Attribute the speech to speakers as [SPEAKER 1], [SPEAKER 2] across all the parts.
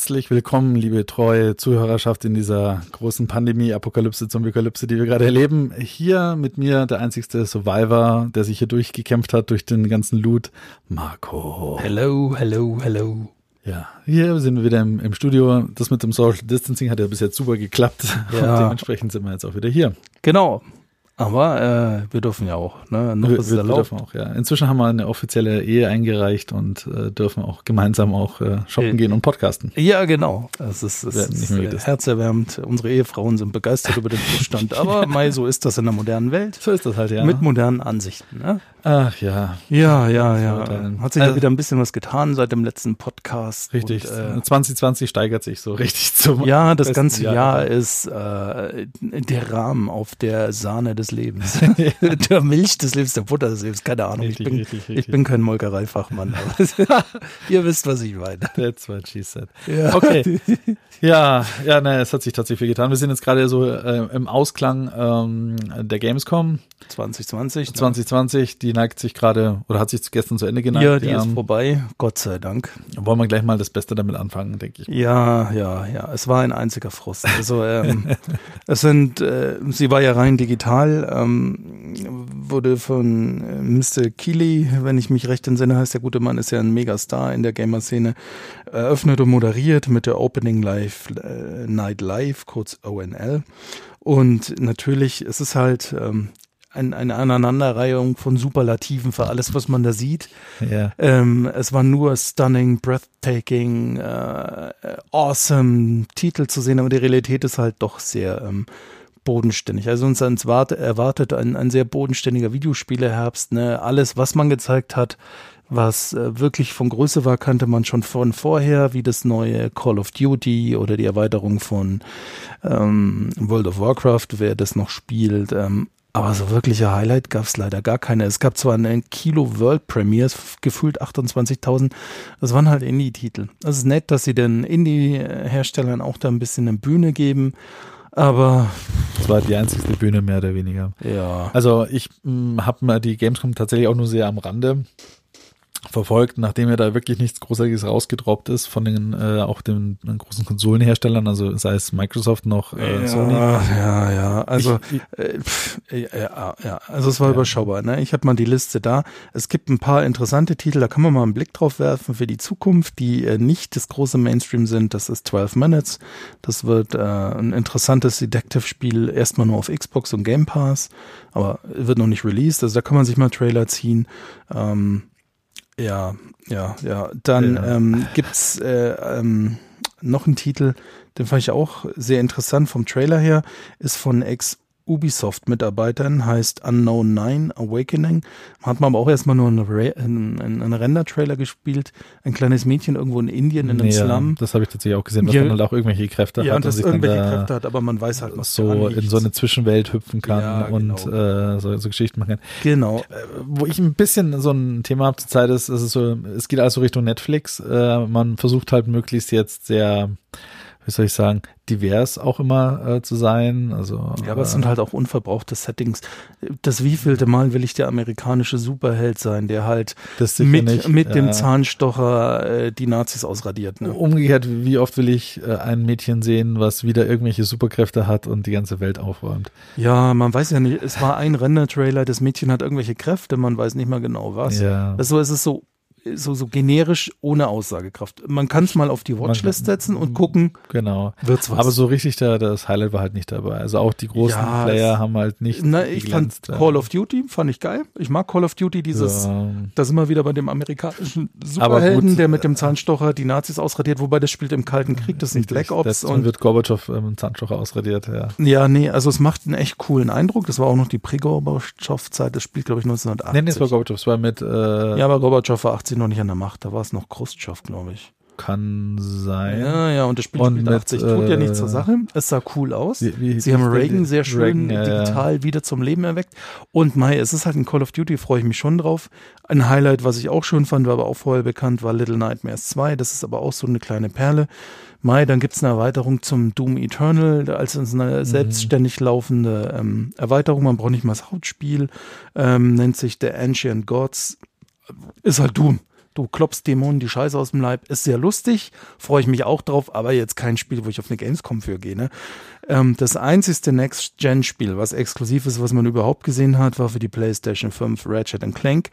[SPEAKER 1] Herzlich willkommen, liebe treue Zuhörerschaft in dieser großen Pandemie, Apokalypse, Zombie-Kalypse, die wir gerade erleben. Hier mit mir der einzigste Survivor, der sich hier durchgekämpft hat durch den ganzen Loot, Marco.
[SPEAKER 2] Hello, hello, hello.
[SPEAKER 1] Ja, hier sind wir wieder im, im Studio. Das mit dem Social Distancing hat ja bis jetzt super geklappt.
[SPEAKER 2] Ja.
[SPEAKER 1] Und dementsprechend sind wir jetzt auch wieder hier.
[SPEAKER 2] Genau. Aber äh, wir dürfen ja auch, ne? Noch
[SPEAKER 1] wir,
[SPEAKER 2] ist es
[SPEAKER 1] wir, dürfen auch, ja. Inzwischen haben wir eine offizielle Ehe eingereicht und äh, dürfen auch gemeinsam auch äh, shoppen
[SPEAKER 2] Äh,
[SPEAKER 1] gehen und podcasten.
[SPEAKER 2] Ja, genau. Es ist,
[SPEAKER 1] nicht
[SPEAKER 2] ist äh, herzerwärmend. Unsere Ehefrauen sind begeistert über den Zustand. Aber Mai, so ist das in der modernen Welt.
[SPEAKER 1] So ist das halt, ja.
[SPEAKER 2] Mit modernen Ansichten. Ne?
[SPEAKER 1] Ach ja,
[SPEAKER 2] Ja, ja, ja. Hat sich
[SPEAKER 1] Äh,
[SPEAKER 2] ja wieder ein bisschen was getan seit dem letzten Podcast.
[SPEAKER 1] richtig.
[SPEAKER 2] Und, äh,
[SPEAKER 1] 2020 steigert sich so richtig zum
[SPEAKER 2] ja, das ganze Jahr
[SPEAKER 1] Jahr.
[SPEAKER 2] ist äh, der Rahmen auf der Sahne des Lebens. der Milch des Lebens, der Butter des Lebens, keine Ahnung.
[SPEAKER 1] Richtig,
[SPEAKER 2] ich, bin,
[SPEAKER 1] richtig,
[SPEAKER 2] ich bin kein Molkereifachmann. Ihr wisst, was ich meine.
[SPEAKER 1] That's what she said.
[SPEAKER 2] Ja.
[SPEAKER 1] Okay. Ja, ja, ne, es hat sich tatsächlich viel getan. Wir sind jetzt gerade so äh, im Ausklang ähm, der Gamescom
[SPEAKER 2] 2020.
[SPEAKER 1] 2020. Die neigt sich gerade, oder hat sich gestern zu Ende geneigt.
[SPEAKER 2] Ja, die ist
[SPEAKER 1] ähm,
[SPEAKER 2] vorbei, Gott sei Dank.
[SPEAKER 1] Wollen wir gleich mal das Beste damit anfangen, denke ich.
[SPEAKER 2] Ja, ja, ja. Es war ein einziger Frust. Also ähm, es sind, äh, sie war ja rein digital, ähm, wurde von äh, Mr. Keeley, wenn ich mich recht entsinne, heißt der gute Mann, ist ja ein Megastar in der Gamer-Szene, eröffnet und moderiert mit der Opening Live äh, Night Live, kurz ONL. Und natürlich, es ist halt ähm, ein, eine Aneinanderreihung von Superlativen für alles, was man da sieht.
[SPEAKER 1] Ja.
[SPEAKER 2] Ähm, es war nur stunning, breathtaking, äh, awesome Titel zu sehen, aber die Realität ist halt doch sehr ähm, bodenständig. Also uns warte- erwartet ein, ein sehr bodenständiger Videospieleherbst. Ne? Alles, was man gezeigt hat, was äh, wirklich von Größe war, kannte man schon von vorher, wie das neue Call of Duty oder die Erweiterung von ähm, World of Warcraft, wer das noch spielt. Ähm, aber so wirkliche Highlight gab es leider gar keine. Es gab zwar eine Kilo World Premiers, gefühlt 28.000, das waren halt Indie-Titel. Es ist nett, dass sie den Indie-Herstellern auch da ein bisschen eine Bühne geben, aber
[SPEAKER 1] Das war die einzigste Bühne, mehr oder weniger.
[SPEAKER 2] ja.
[SPEAKER 1] Also ich habe mal die Gamescom tatsächlich auch nur sehr am Rande verfolgt, nachdem ja da wirklich nichts Großartiges rausgedroppt ist von den äh, auch den, den großen Konsolenherstellern, also sei es Microsoft noch äh, Sony.
[SPEAKER 2] Ja, ja, ja. Also,
[SPEAKER 1] Ich-
[SPEAKER 2] äh, pff, ja, ja, also es war
[SPEAKER 1] Ja.
[SPEAKER 2] überschaubar. Ne? Ich habe mal die Liste da. Es gibt ein paar interessante Titel, da kann man mal einen Blick drauf werfen für die Zukunft, die äh, nicht das große Mainstream sind. Das ist 12 Minutes. Das wird äh, ein interessantes Detective-Spiel, erstmal nur auf Xbox und Game Pass, aber wird noch nicht released. Also da kann man sich mal Trailer ziehen. Ähm, ja, ja, ja. Dann
[SPEAKER 1] Ja.
[SPEAKER 2] ähm, gibt's äh, ähm, noch einen Titel, den fand ich auch sehr interessant vom Trailer her, ist von Ex-Ubisoft-Mitarbeitern, heißt Unknown 9 Awakening. Hat man aber auch erstmal nur einen, Ra- einen, einen Render-Trailer gespielt. Ein kleines Mädchen irgendwo in Indien in einem
[SPEAKER 1] ja,
[SPEAKER 2] Slum.
[SPEAKER 1] das habe ich tatsächlich auch gesehen, dass
[SPEAKER 2] Ja.
[SPEAKER 1] man halt auch irgendwelche Kräfte
[SPEAKER 2] Ja,
[SPEAKER 1] hat
[SPEAKER 2] und das
[SPEAKER 1] sich dann
[SPEAKER 2] irgendwelche
[SPEAKER 1] da
[SPEAKER 2] Kräfte hat, aber man weiß halt noch
[SPEAKER 1] so in so eine Zwischenwelt hüpfen kann
[SPEAKER 2] Ja,
[SPEAKER 1] und
[SPEAKER 2] genau.
[SPEAKER 1] äh, so, so Geschichten machen kann.
[SPEAKER 2] Genau.
[SPEAKER 1] Äh, Wo ich ein bisschen so ein Thema habe zur Zeit ist, es ist so, es geht also Richtung Netflix. Äh, man versucht halt möglichst jetzt sehr, wie soll ich sagen, divers auch immer äh, zu sein. Also
[SPEAKER 2] Ja, aber es
[SPEAKER 1] äh,
[SPEAKER 2] sind halt auch unverbrauchte Settings. Das wievielte Mal will ich der amerikanische Superheld sein, der halt mit,
[SPEAKER 1] nicht,
[SPEAKER 2] mit dem
[SPEAKER 1] äh,
[SPEAKER 2] Zahnstocher äh, die Nazis ausradiert. Ne?
[SPEAKER 1] Umgekehrt, wie oft will ich äh, ein Mädchen sehen, was wieder irgendwelche Superkräfte hat und die ganze Welt aufräumt?
[SPEAKER 2] Ja, man weiß ja nicht, es war ein Render-Trailer, das Mädchen hat irgendwelche Kräfte, man weiß nicht mal genau was.
[SPEAKER 1] Ja.
[SPEAKER 2] Also es ist so, so, so generisch ohne Aussagekraft. Man kann es mal auf die Watchlist setzen und gucken,
[SPEAKER 1] Genau.
[SPEAKER 2] wird's was.
[SPEAKER 1] Aber so richtig da, das Highlight war halt nicht dabei. Also auch die großen
[SPEAKER 2] Ja,
[SPEAKER 1] Player haben halt nicht
[SPEAKER 2] Na, ich fand. Call of Duty, fand ich geil. Ich mag Call of Duty, dieses,
[SPEAKER 1] Ja.
[SPEAKER 2] da sind wir wieder bei dem amerikanischen Superhelden,
[SPEAKER 1] gut,
[SPEAKER 2] der mit dem Zahnstocher die Nazis ausradiert, wobei das spielt im Kalten Krieg, das sind Black Ops und
[SPEAKER 1] wird Gorbatschow ähm, Zahnstocher ausradiert, ja.
[SPEAKER 2] ja, nee, also es macht einen echt coolen Eindruck. Das war auch noch die Pre-Gorbatschow-Zeit, das spielt, glaube ich, 1980.
[SPEAKER 1] Nee, nee, es war Gorbatschow, es war mit, äh,
[SPEAKER 2] ja, aber Gorbatschow war 80 noch nicht an der Macht, da war es noch Khrushchev, glaube ich.
[SPEAKER 1] kann sein.
[SPEAKER 2] Ja, ja, und das Spiel
[SPEAKER 1] Und
[SPEAKER 2] spielt
[SPEAKER 1] mit,
[SPEAKER 2] 80. Tut ja nichts zur
[SPEAKER 1] äh,
[SPEAKER 2] Sache. Es sah cool aus.
[SPEAKER 1] Wie- wie-
[SPEAKER 2] Sie
[SPEAKER 1] wie
[SPEAKER 2] haben Reagan sehr schön
[SPEAKER 1] Reagan, ja, ja.
[SPEAKER 2] digital wieder zum Leben erweckt. Und Mai, es ist halt ein Call of Duty, freue ich mich schon drauf. Ein Highlight, was ich auch schön fand, war aber auch vorher bekannt, war Little Nightmares 2. Das ist aber auch so eine kleine Perle. Mai, dann gibt's eine Erweiterung zum Doom Eternal, als eine selbstständig laufende ähm, Erweiterung. Man braucht nicht mal das Hauptspiel. Ähm, nennt sich The Ancient Gods. Ist halt Doom. Du klopfst Dämonen die Scheiße aus dem Leib. Ist sehr lustig, freue ich mich auch drauf, aber jetzt kein Spiel, wo ich auf eine Gamescom für gehe. Ne? Ähm, das einzigste Next-Gen-Spiel, was exklusiv ist, was man überhaupt gesehen hat, war für die PlayStation 5 Ratchet Clank.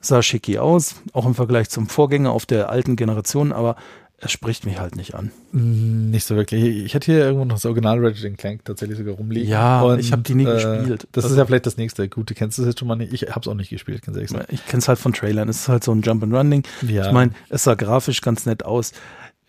[SPEAKER 2] Sah schicki aus, auch im Vergleich zum Vorgänger auf der alten Generation, aber es spricht mich halt nicht an.
[SPEAKER 1] Mm, Nicht so wirklich. Ich hatte hier irgendwo noch das Original Ratchet Clank tatsächlich sogar rumliegen.
[SPEAKER 2] Ja, ich hab die nie gespielt.
[SPEAKER 1] Das
[SPEAKER 2] Also-
[SPEAKER 1] ist ja vielleicht das nächste. Gut, du kennst das jetzt schon mal nicht. Ich hab's auch nicht gespielt, ganz ehrlich gesagt.
[SPEAKER 2] Ich kenne es halt von Trailern. Es ist halt so ein Jump-and-Run-Ding.
[SPEAKER 1] Ja.
[SPEAKER 2] Ich meine, es sah grafisch ganz nett aus.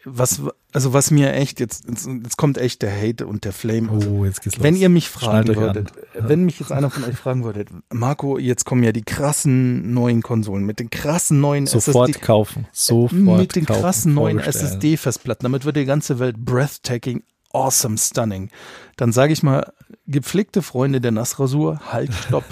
[SPEAKER 2] Was, also was mir echt, jetzt, jetzt, jetzt kommt echt der Hate und der Flame. Also,
[SPEAKER 1] Oh, jetzt geht's los.
[SPEAKER 2] wenn ihr mich fragen würdet, wenn mich jetzt einer von euch fragen würdet, Marco, jetzt kommen ja die krassen neuen Konsolen mit den krassen neuen
[SPEAKER 1] Sofort
[SPEAKER 2] SSD,
[SPEAKER 1] kaufen. Sofort
[SPEAKER 2] mit den
[SPEAKER 1] kaufen,
[SPEAKER 2] krassen neuen. SSD-Festplatten, damit wird die ganze Welt breathtaking, awesome, stunning. Dann sage ich mal, gepflegte Freunde der Nassrasur, halt, stopp.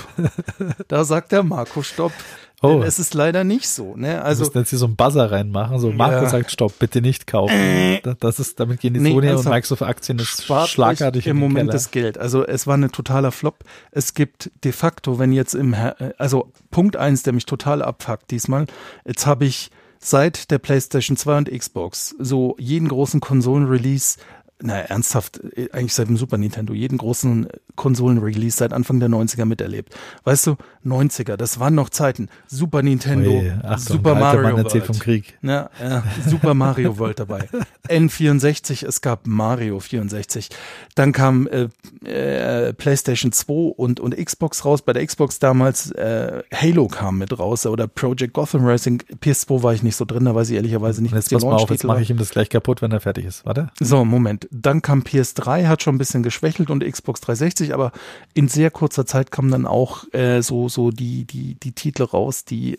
[SPEAKER 2] da sagt der Marco, stopp.
[SPEAKER 1] Oh.
[SPEAKER 2] Denn es ist leider nicht so. Ne?
[SPEAKER 1] Also,
[SPEAKER 2] Also
[SPEAKER 1] du musst jetzt hier so einen Buzzer reinmachen. So, Marco
[SPEAKER 2] Ja.
[SPEAKER 1] sagt, stopp, bitte nicht kaufen. Da- Das ist, damit gehen die
[SPEAKER 2] Nee,
[SPEAKER 1] Sony und
[SPEAKER 2] ernsthaft.
[SPEAKER 1] Microsoft Aktien jetzt
[SPEAKER 2] spart
[SPEAKER 1] schlagartig
[SPEAKER 2] im Moment
[SPEAKER 1] Keller.
[SPEAKER 2] das Geld. Also es war ein totaler Flop. Es gibt de facto, wenn jetzt im, Her also Punkt eins, der mich total abfuckt diesmal, jetzt habe ich seit der PlayStation 2 und Xbox so jeden großen Konsolen-Release naja, ernsthaft, äh, eigentlich seit dem Super Nintendo, jeden großen Konsolen-Release seit Anfang der 90er miterlebt. Weißt du, 90er, das waren noch Zeiten. Super Nintendo,
[SPEAKER 1] Oje, Achtung,
[SPEAKER 2] Super Mario World.
[SPEAKER 1] vom Krieg.
[SPEAKER 2] Ja, ja, Super Mario World dabei. N64, es gab Mario 64. Dann kam äh, äh, PlayStation 2 und, und Xbox raus. Bei der Xbox damals äh, Halo kam mit raus oder Project Gotham Racing. PS2 war ich nicht so drin, da weiß ich ehrlicherweise nicht,
[SPEAKER 1] Und
[SPEAKER 2] was
[SPEAKER 1] jetzt
[SPEAKER 2] die
[SPEAKER 1] pass mal auf, jetzt mache ich ihm das gleich kaputt, wenn er fertig ist. Warte.
[SPEAKER 2] So, Moment. Dann kam PS3, hat schon ein bisschen geschwächelt und Xbox 360, aber in sehr kurzer Zeit kamen dann auch äh, so, so die, die, die Titel raus, die äh,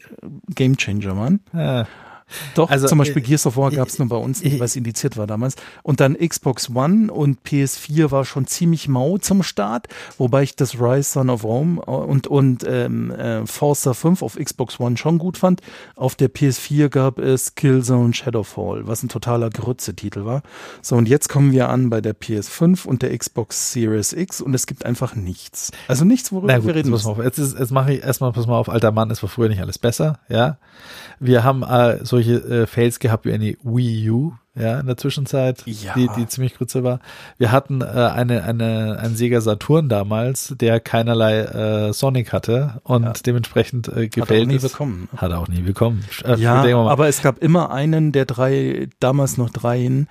[SPEAKER 2] Game Changer waren.
[SPEAKER 1] Ja.
[SPEAKER 2] Doch,
[SPEAKER 1] Also,
[SPEAKER 2] zum Beispiel
[SPEAKER 1] äh,
[SPEAKER 2] Gears of War gab es
[SPEAKER 1] äh,
[SPEAKER 2] nur bei uns nicht,
[SPEAKER 1] äh,
[SPEAKER 2] weil es indiziert war damals. Und dann Xbox One und PS4 war schon ziemlich mau zum Start, wobei ich das Rise Son of Rome und, und ähm, äh, Forza 5 auf Xbox One schon gut fand. Auf der PS4 gab es Killzone Shadowfall, was ein totaler Grütze-Titel war. So, und jetzt kommen wir an bei der PS5 und der Xbox Series X und es gibt einfach nichts. Also nichts, worüber
[SPEAKER 1] Na gut,
[SPEAKER 2] wir reden müssen.
[SPEAKER 1] jetzt, ist, jetzt mache ich erstmal, pass mal auf, alter Mann, es war früher nicht alles besser, ja. Wir haben äh, solche äh, Fails gehabt wie eine Wii U, ja, in der Zwischenzeit,
[SPEAKER 2] Ja.
[SPEAKER 1] die, die ziemlich kurze war. Wir hatten äh, eine, eine, einen Sega Saturn damals, der keinerlei äh, Sonic hatte und
[SPEAKER 2] Ja.
[SPEAKER 1] dementsprechend äh,
[SPEAKER 2] Hat er
[SPEAKER 1] gefällt
[SPEAKER 2] auch nie bekommen.
[SPEAKER 1] Hat er auch nie bekommen. Äh,
[SPEAKER 2] Ja, aber es gab immer einen der drei, damals noch dreien,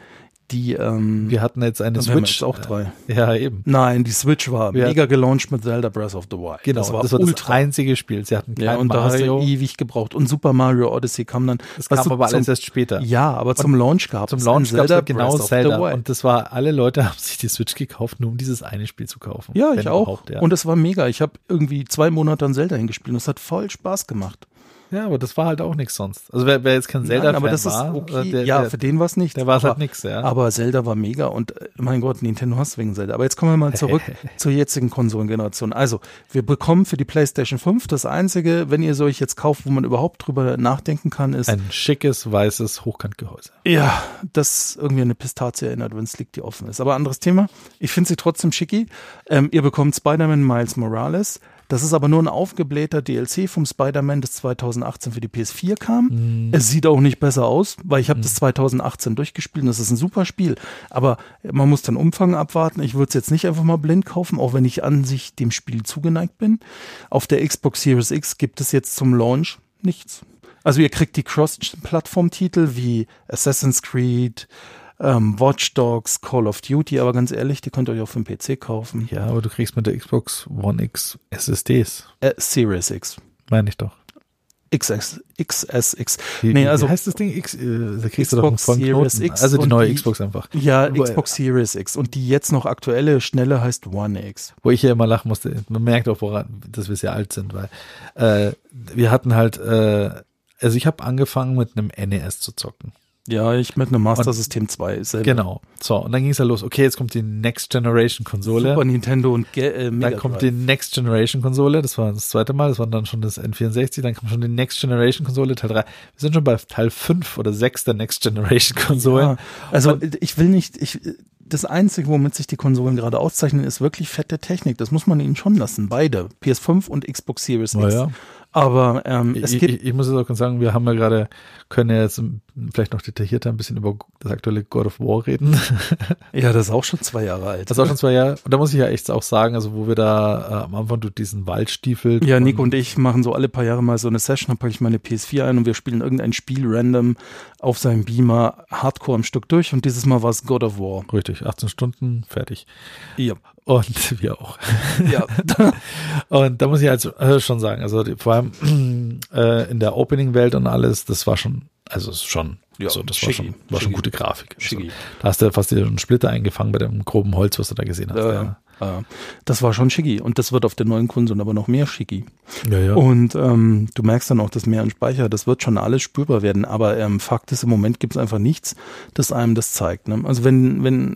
[SPEAKER 2] die, ähm,
[SPEAKER 1] wir hatten jetzt eine
[SPEAKER 2] und
[SPEAKER 1] Switch.
[SPEAKER 2] jetzt auch drei.
[SPEAKER 1] Äh, ja, eben.
[SPEAKER 2] Nein, die Switch war
[SPEAKER 1] Wir
[SPEAKER 2] mega gelauncht mit Zelda Breath of the Wild.
[SPEAKER 1] Genau,
[SPEAKER 2] das war,
[SPEAKER 1] das, war
[SPEAKER 2] ultra.
[SPEAKER 1] das einzige Spiel. Sie hatten kein
[SPEAKER 2] ja, und da hast
[SPEAKER 1] Mario.
[SPEAKER 2] du ewig gebraucht. Und Super Mario Odyssey kam dann.
[SPEAKER 1] das kam aber alles
[SPEAKER 2] zum,
[SPEAKER 1] erst später.
[SPEAKER 2] Ja, aber zum Launch gab
[SPEAKER 1] Zum
[SPEAKER 2] es
[SPEAKER 1] Launch gab es
[SPEAKER 2] Zelda
[SPEAKER 1] halt genau
[SPEAKER 2] Breath of the
[SPEAKER 1] Zelda
[SPEAKER 2] Wild.
[SPEAKER 1] und das war, alle Leute haben sich die Switch gekauft, nur um dieses eine Spiel zu kaufen.
[SPEAKER 2] ja, ich auch.
[SPEAKER 1] Ja.
[SPEAKER 2] Und es war mega. Ich habe irgendwie zwei Monate an Zelda hingespielt und es hat voll Spaß gemacht.
[SPEAKER 1] Ja, aber das war halt auch nichts sonst. Also wer, wer jetzt kein Zelda
[SPEAKER 2] Nein, aber das
[SPEAKER 1] war,
[SPEAKER 2] ist okay.
[SPEAKER 1] äh, der,
[SPEAKER 2] ja,
[SPEAKER 1] der,
[SPEAKER 2] für den war es nicht.
[SPEAKER 1] der war es halt nix, ja.
[SPEAKER 2] Aber Zelda war mega und äh, mein Gott, Nintendo hast wegen Zelda. Aber jetzt kommen wir mal zurück zur jetzigen Konsolengeneration. Also, wir bekommen für die PlayStation 5 das einzige, wenn ihr solch jetzt kauft, wo man überhaupt drüber nachdenken kann, ist,
[SPEAKER 1] ein schickes, weißes Hochkantgehäuse.
[SPEAKER 2] ja, das irgendwie eine Pistazie erinnert, wenn es liegt, die offen ist. Aber anderes Thema. Ich finde sie trotzdem schicki. Ähm, ihr bekommt Spider-Man Miles Morales. Das ist aber nur ein aufgeblähter DLC vom Spider-Man, das 2018 für die PS4 kam. Es sieht auch nicht besser aus, weil ich habe das 2018 durchgespielt und das ist ein super Spiel. Aber man muss dann Umfang abwarten. Ich würde es jetzt nicht einfach mal blind kaufen, auch wenn ich an sich dem Spiel zugeneigt bin. Auf der Xbox Series X gibt es jetzt zum Launch nichts. Also ihr kriegt die Cross-Plattform-Titel wie Assassin's Creed, ähm, Watch Dogs, Call of Duty, aber ganz ehrlich, die könnt ihr euch auch für den PC kaufen.
[SPEAKER 1] Ja, aber du kriegst mit der Xbox One X SSDs,
[SPEAKER 2] Äh, Series X.
[SPEAKER 1] meine ich doch.
[SPEAKER 2] XS, XSX.
[SPEAKER 1] Wie,
[SPEAKER 2] Nee,
[SPEAKER 1] wie
[SPEAKER 2] also
[SPEAKER 1] heißt das Ding? X, äh, da kriegst du doch einen
[SPEAKER 2] Xbox
[SPEAKER 1] vollen
[SPEAKER 2] Series
[SPEAKER 1] Knoten.
[SPEAKER 2] X
[SPEAKER 1] Also die neue
[SPEAKER 2] die-
[SPEAKER 1] Xbox einfach.
[SPEAKER 2] Ja,
[SPEAKER 1] Aber-
[SPEAKER 2] Xbox Series X. Und die jetzt noch aktuelle, schnelle heißt One X.
[SPEAKER 1] Wo ich hier immer lachen musste, man merkt auch, woran, dass wir sehr alt sind, weil äh, wir hatten halt, äh, also ich habe angefangen mit einem NES zu zocken.
[SPEAKER 2] Ja, ich mit einem Master System 2
[SPEAKER 1] selber. Genau. So, und dann ging es ja los. Okay, jetzt kommt die Next Generation Konsole.
[SPEAKER 2] Super Nintendo und äh,
[SPEAKER 1] Mega Dann kommt die Next Generation Konsole, das war das zweite Mal, das war dann schon das N64, dann kam schon die Next Generation Konsole, Teil 3. Wir sind schon bei Teil 5 oder 6 der Next Generation Konsole. Ja,
[SPEAKER 2] also und, ich will nicht, ich, das Einzige, womit sich die Konsolen gerade auszeichnen, ist wirklich fette Technik. Das muss man ihnen schon lassen. Beide. PS5 und Xbox Series X.
[SPEAKER 1] Ja.
[SPEAKER 2] Aber ähm, es
[SPEAKER 1] ich,
[SPEAKER 2] gibt.
[SPEAKER 1] Ich, ich muss jetzt auch sagen, wir haben ja gerade, können ja jetzt vielleicht noch detaillierter ein bisschen über das aktuelle God of War reden.
[SPEAKER 2] ja, das ist auch schon zwei Jahre alt.
[SPEAKER 1] Das ist auch schon zwei Jahre. Und da muss ich ja echt auch sagen, also wo wir da äh, am Anfang durch diesen Waldstiefel.
[SPEAKER 2] Ja, Nico und ich machen so alle paar Jahre mal so eine Session, dann packe ich meine PS4 ein und wir spielen irgendein Spiel random auf seinem Beamer Hardcore am Stück durch und dieses Mal war es God of War.
[SPEAKER 1] Richtig, 18 Stunden, fertig.
[SPEAKER 2] Ja.
[SPEAKER 1] Und wir auch.
[SPEAKER 2] Ja.
[SPEAKER 1] und da muss ich also äh, schon sagen, also die, vor allem äh, in der Opening-Welt und alles, das war schon, also ist schon, ja, also das war schon, war schon gute Grafik. Also, da hast du fast einen Splitter eingefangen bei dem groben Holz, was du da gesehen hast. Ja, ja.
[SPEAKER 2] Äh, das war schon schicki und das wird auf der neuen Konsolen aber noch mehr schicki.
[SPEAKER 1] Ja, ja.
[SPEAKER 2] Und ähm, du merkst dann auch, dass mehr an Speicher, das wird schon alles spürbar werden, aber ähm, Fakt ist, im Moment gibt es einfach nichts, das einem das zeigt. Ne? Also wenn, wenn,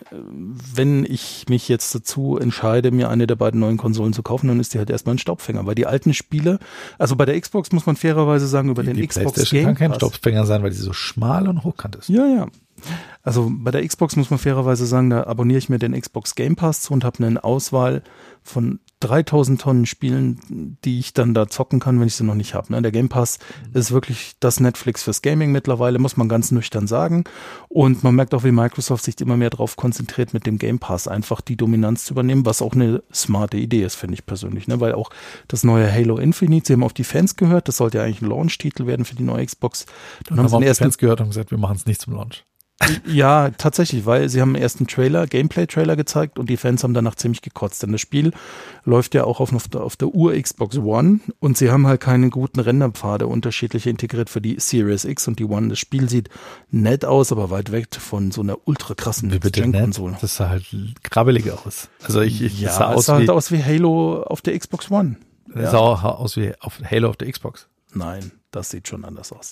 [SPEAKER 2] wenn ich mich jetzt dazu entscheide, mir eine der beiden neuen Konsolen zu kaufen, dann ist die halt erstmal ein Staubfänger, weil die alten Spiele, also bei der Xbox muss man fairerweise sagen, über
[SPEAKER 1] die,
[SPEAKER 2] den
[SPEAKER 1] die
[SPEAKER 2] Xbox
[SPEAKER 1] Game kann kein Staubfänger sein, weil die so schmal und hochkant ist.
[SPEAKER 2] Ja, ja. Also bei der Xbox muss man fairerweise sagen, da abonniere ich mir den Xbox Game Pass und habe eine Auswahl von 3000 Tonnen Spielen, die ich dann da zocken kann, wenn ich sie noch nicht habe. Ne? Der Game Pass ist wirklich das Netflix fürs Gaming mittlerweile, muss man ganz nüchtern sagen. Und man merkt auch, wie Microsoft sich immer mehr darauf konzentriert, mit dem Game Pass einfach die Dominanz zu übernehmen, was auch eine smarte Idee ist, finde ich persönlich. Ne? Weil auch das neue Halo Infinite, sie haben auf die Fans gehört, das sollte ja eigentlich ein Launch-Titel werden für die neue Xbox.
[SPEAKER 1] Dann, dann haben sie die Fans gehört und gesagt, wir machen es nicht zum Launch.
[SPEAKER 2] Ja, tatsächlich, weil sie haben einen ersten Trailer, Gameplay-Trailer gezeigt und die Fans haben danach ziemlich gekotzt. Denn das Spiel läuft ja auch auf, auf der, auf der Ur-Xbox One und sie haben halt keine guten Renderpfade unterschiedlich integriert für die Series X und die One. Das Spiel sieht nett aus, aber weit weg von so einer ultra krassen
[SPEAKER 1] Konsole. Das sah halt krabbelig aus. Also ich, ich
[SPEAKER 2] ja, sah, aus, sah halt aus wie Halo auf der Xbox One.
[SPEAKER 1] Ja. sah auch aus wie auf Halo auf der Xbox.
[SPEAKER 2] Nein, das sieht schon anders aus.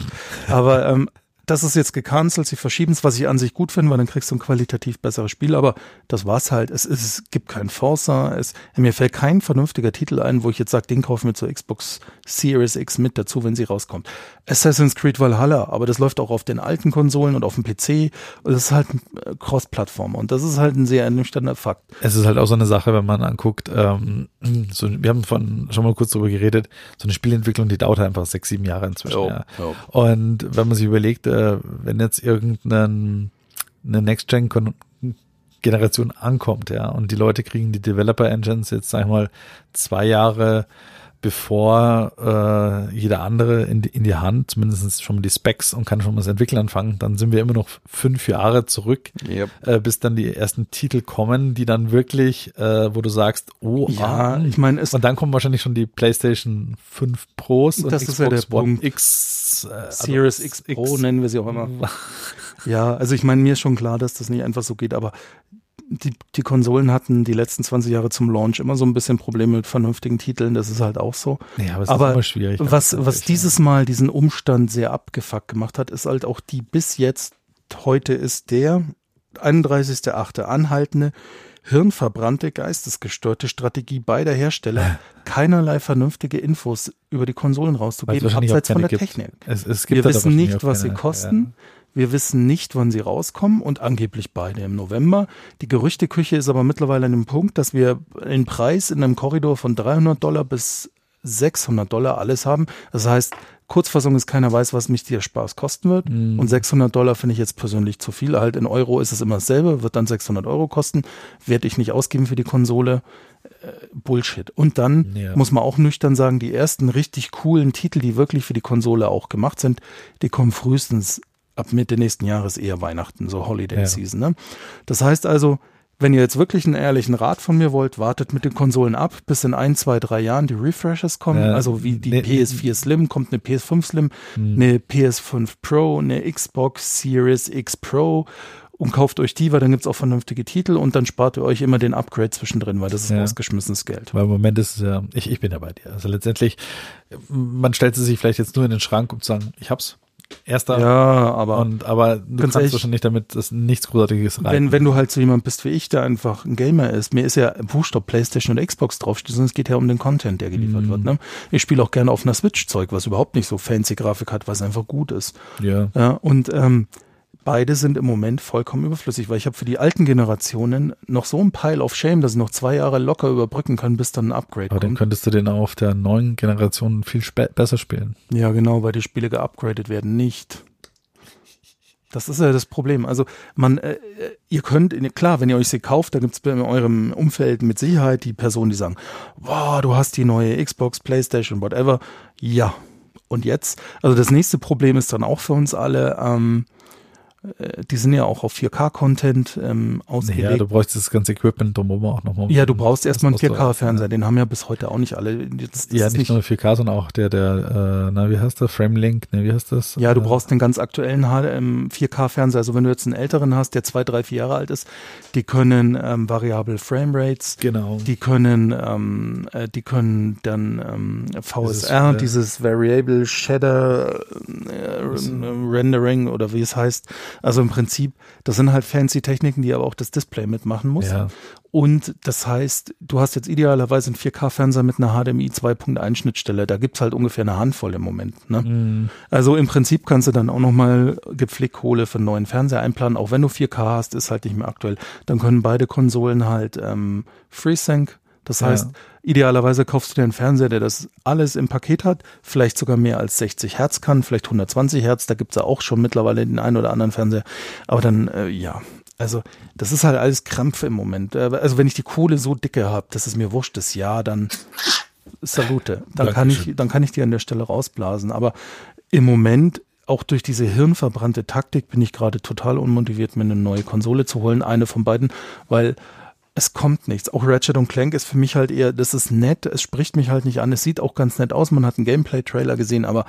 [SPEAKER 2] Aber ähm, das ist jetzt gecancelt, sie verschieben es, was ich an sich gut finde, weil dann kriegst du ein qualitativ besseres Spiel, aber das war's halt. Es, ist, es gibt kein Forza, es, mir fällt kein vernünftiger Titel ein, wo ich jetzt sage, den kaufen wir zur Xbox Series X mit dazu, wenn sie rauskommt. Assassin's Creed Valhalla, aber das läuft auch auf den alten Konsolen und auf dem PC. Und das ist halt ein äh, Cross-Plattform und das ist halt ein sehr ernüchternder Fakt.
[SPEAKER 1] Es ist halt auch so eine Sache, wenn man anguckt, ähm, so, wir haben von, schon mal kurz drüber geredet, so eine Spielentwicklung, die dauert einfach sechs, sieben Jahre inzwischen. Oh, ja. oh. Und wenn man sich überlegt, äh, wenn jetzt irgendeine Next-Gen-Generation ankommt, ja, und die Leute kriegen die Developer-Engines jetzt, sag ich mal, zwei Jahre bevor äh, jeder andere in die, in die Hand, zumindest schon mal die Specs und kann schon mal das Entwickeln anfangen, dann sind wir immer noch fünf Jahre zurück,
[SPEAKER 2] yep.
[SPEAKER 1] äh, bis dann die ersten Titel kommen, die dann wirklich, äh, wo du sagst, oh,
[SPEAKER 2] ja, ah, ich meine,
[SPEAKER 1] und dann kommen wahrscheinlich schon die PlayStation 5 Pros
[SPEAKER 2] und das Xbox ist ja der One Punkt. X, äh, also Series X Pro X. nennen wir sie auch immer. ja, also ich meine, mir ist schon klar, dass das nicht einfach so geht, aber die, die Konsolen hatten die letzten 20 Jahre zum Launch immer so ein bisschen Probleme mit vernünftigen Titeln, das ist halt auch so.
[SPEAKER 1] Ja, aber, es
[SPEAKER 2] aber
[SPEAKER 1] ist immer schwierig.
[SPEAKER 2] Was, was dieses Mal diesen Umstand sehr abgefuckt gemacht hat, ist halt auch die bis jetzt, heute ist der 31.8. anhaltende, hirnverbrannte, geistesgestörte Strategie beider Hersteller, keinerlei vernünftige Infos über die Konsolen rauszugeben,
[SPEAKER 1] abseits von der
[SPEAKER 2] gibt. Technik.
[SPEAKER 1] Es, es
[SPEAKER 2] Wir wissen nicht, was sie kosten. Ja. Wir wissen nicht, wann sie rauskommen und angeblich beide im November. Die Gerüchteküche ist aber mittlerweile an dem Punkt, dass wir einen Preis in einem Korridor von 300 Dollar bis 600 Dollar alles haben. Das heißt, Kurzfassung ist, keiner weiß, was mich der Spaß kosten wird. Mm. Und 600 Dollar finde ich jetzt persönlich zu viel. Halt in Euro ist es immer dasselbe, wird dann 600 Euro kosten. Werde ich nicht ausgeben für die Konsole. Äh, Bullshit. Und dann ja. muss man auch nüchtern sagen, die ersten richtig coolen Titel, die wirklich für die Konsole auch gemacht sind, die kommen frühestens ab Mitte nächsten Jahres eher Weihnachten, so Holiday ja. Season. Ne? Das heißt also, wenn ihr jetzt wirklich einen ehrlichen Rat von mir wollt, wartet mit den Konsolen ab, bis in ein, zwei, drei Jahren die Refreshes kommen. Ja, also wie die ne, PS4 Slim, kommt eine PS5 Slim, hm. eine PS5 Pro, eine Xbox Series X Pro und kauft euch die, weil dann gibt's auch vernünftige Titel und dann spart ihr euch immer den Upgrade zwischendrin, weil das ist ja. ausgeschmissenes Geld.
[SPEAKER 1] Weil im Moment ist es ja, ich, ich bin ja bei dir. Also letztendlich, man stellt sie sich vielleicht jetzt nur in den Schrank, um zu sagen, ich hab's, Erster.
[SPEAKER 2] Ja, aber
[SPEAKER 1] Und, aber du kannst
[SPEAKER 2] ehrlich,
[SPEAKER 1] wahrscheinlich damit das nichts Großartiges rein.
[SPEAKER 2] wenn, wenn du halt so jemand bist wie ich, der einfach ein Gamer ist, mir ist ja Buchstabe PlayStation und Xbox draufsteht, sondern es geht ja um den Content, der geliefert
[SPEAKER 1] Mhm.
[SPEAKER 2] wird. Ne? Ich spiele auch gerne auf einer Switch Zeug, was überhaupt nicht so fancy Grafik hat, was einfach gut ist.
[SPEAKER 1] ja.
[SPEAKER 2] Ja, und ähm, beide sind im Moment vollkommen überflüssig, weil ich habe für die alten Generationen noch so ein Pile of Shame, dass sie noch zwei Jahre locker überbrücken können, bis dann ein Upgrade
[SPEAKER 1] Aber dann
[SPEAKER 2] kommt.
[SPEAKER 1] könntest du den auf der neuen Generation viel besser spielen.
[SPEAKER 2] Ja, genau, weil die Spiele geupgradet werden nicht. Das ist ja das Problem. Also man, äh, ihr könnt, klar, wenn ihr euch sie kauft, da gibt es in eurem Umfeld mit Sicherheit die Personen, die sagen, wow, du hast die neue Xbox, Playstation, whatever. Ja. Und jetzt, also das nächste Problem ist dann auch für uns alle, ähm, äh, die sind ja auch auf 4K-Content ähm, ausgelegt.
[SPEAKER 1] Ja, du bräuchst das ganze Equipment drumherum auch nochmal.
[SPEAKER 2] Ja, du brauchst erstmal einen
[SPEAKER 1] Das brauchst du auch,
[SPEAKER 2] 4K-Fernseher, den haben ja bis heute auch nicht alle. Jetzt, das
[SPEAKER 1] Ja,
[SPEAKER 2] ist
[SPEAKER 1] nicht nur 4K, sondern auch der, der, äh, na, wie heißt der? Framelink, ne, wie heißt das?
[SPEAKER 2] Ja, du
[SPEAKER 1] Äh,
[SPEAKER 2] brauchst den ganz aktuellen HDM 4K-Fernseher. Also wenn du jetzt einen älteren hast, der zwei, drei, vier Jahre alt ist, die können ähm, variable Framerates,
[SPEAKER 1] Genau.
[SPEAKER 2] die können, ähm, äh, die können dann ähm, VSR,
[SPEAKER 1] Dieses, äh,
[SPEAKER 2] dieses Variable Shader äh, Rendering oder wie es heißt. Also im Prinzip, das sind halt fancy Techniken, die aber auch das Display mitmachen muss.
[SPEAKER 1] Ja.
[SPEAKER 2] Und das heißt, du hast jetzt idealerweise einen 4K-Fernseher mit einer HDMI 2.1 Schnittstelle. Da gibt's halt ungefähr eine Handvoll im Moment. Ne?
[SPEAKER 1] Mhm.
[SPEAKER 2] Also im Prinzip kannst du dann auch nochmal Gepflickkohle für einen neuen Fernseher einplanen. Auch wenn du 4K hast, ist halt nicht mehr aktuell. Dann können beide Konsolen halt ähm, FreeSync. Das
[SPEAKER 1] Ja.
[SPEAKER 2] Idealerweise kaufst du dir einen Fernseher, der das alles im Paket hat, vielleicht sogar mehr als 60 Hertz kann, vielleicht 120 Hertz, da gibt's ja auch schon mittlerweile den einen oder anderen Fernseher. Aber dann, äh, ja, also das ist halt alles Krampf im Moment. Äh, Also wenn ich die Kohle so dicke habe, dass es mir wurscht ist, ja, dann Salute. Dann kann ich, dann kann ich die an der Stelle rausblasen. Aber im Moment auch durch diese hirnverbrannte Taktik bin ich gerade total unmotiviert, mir eine neue Konsole zu holen, eine von beiden, weil es kommt nichts. Auch Ratchet und Clank ist für mich halt eher, das ist nett, es spricht mich halt nicht an, es sieht auch ganz nett aus, man hat einen Gameplay-Trailer gesehen, aber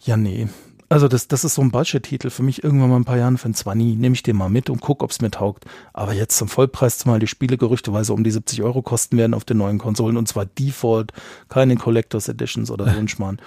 [SPEAKER 2] ja, nee. Also das, das ist so ein Budget-Titel für mich irgendwann mal ein paar Jahren für ein 20. Nehme ich den mal mit und guck, ob's mir taugt. Aber jetzt zum Vollpreis zumal die Spiele gerüchteweise um die 70 Euro kosten werden auf den neuen Konsolen und zwar Default, keine Collectors Editions oder so ein Schmarrn.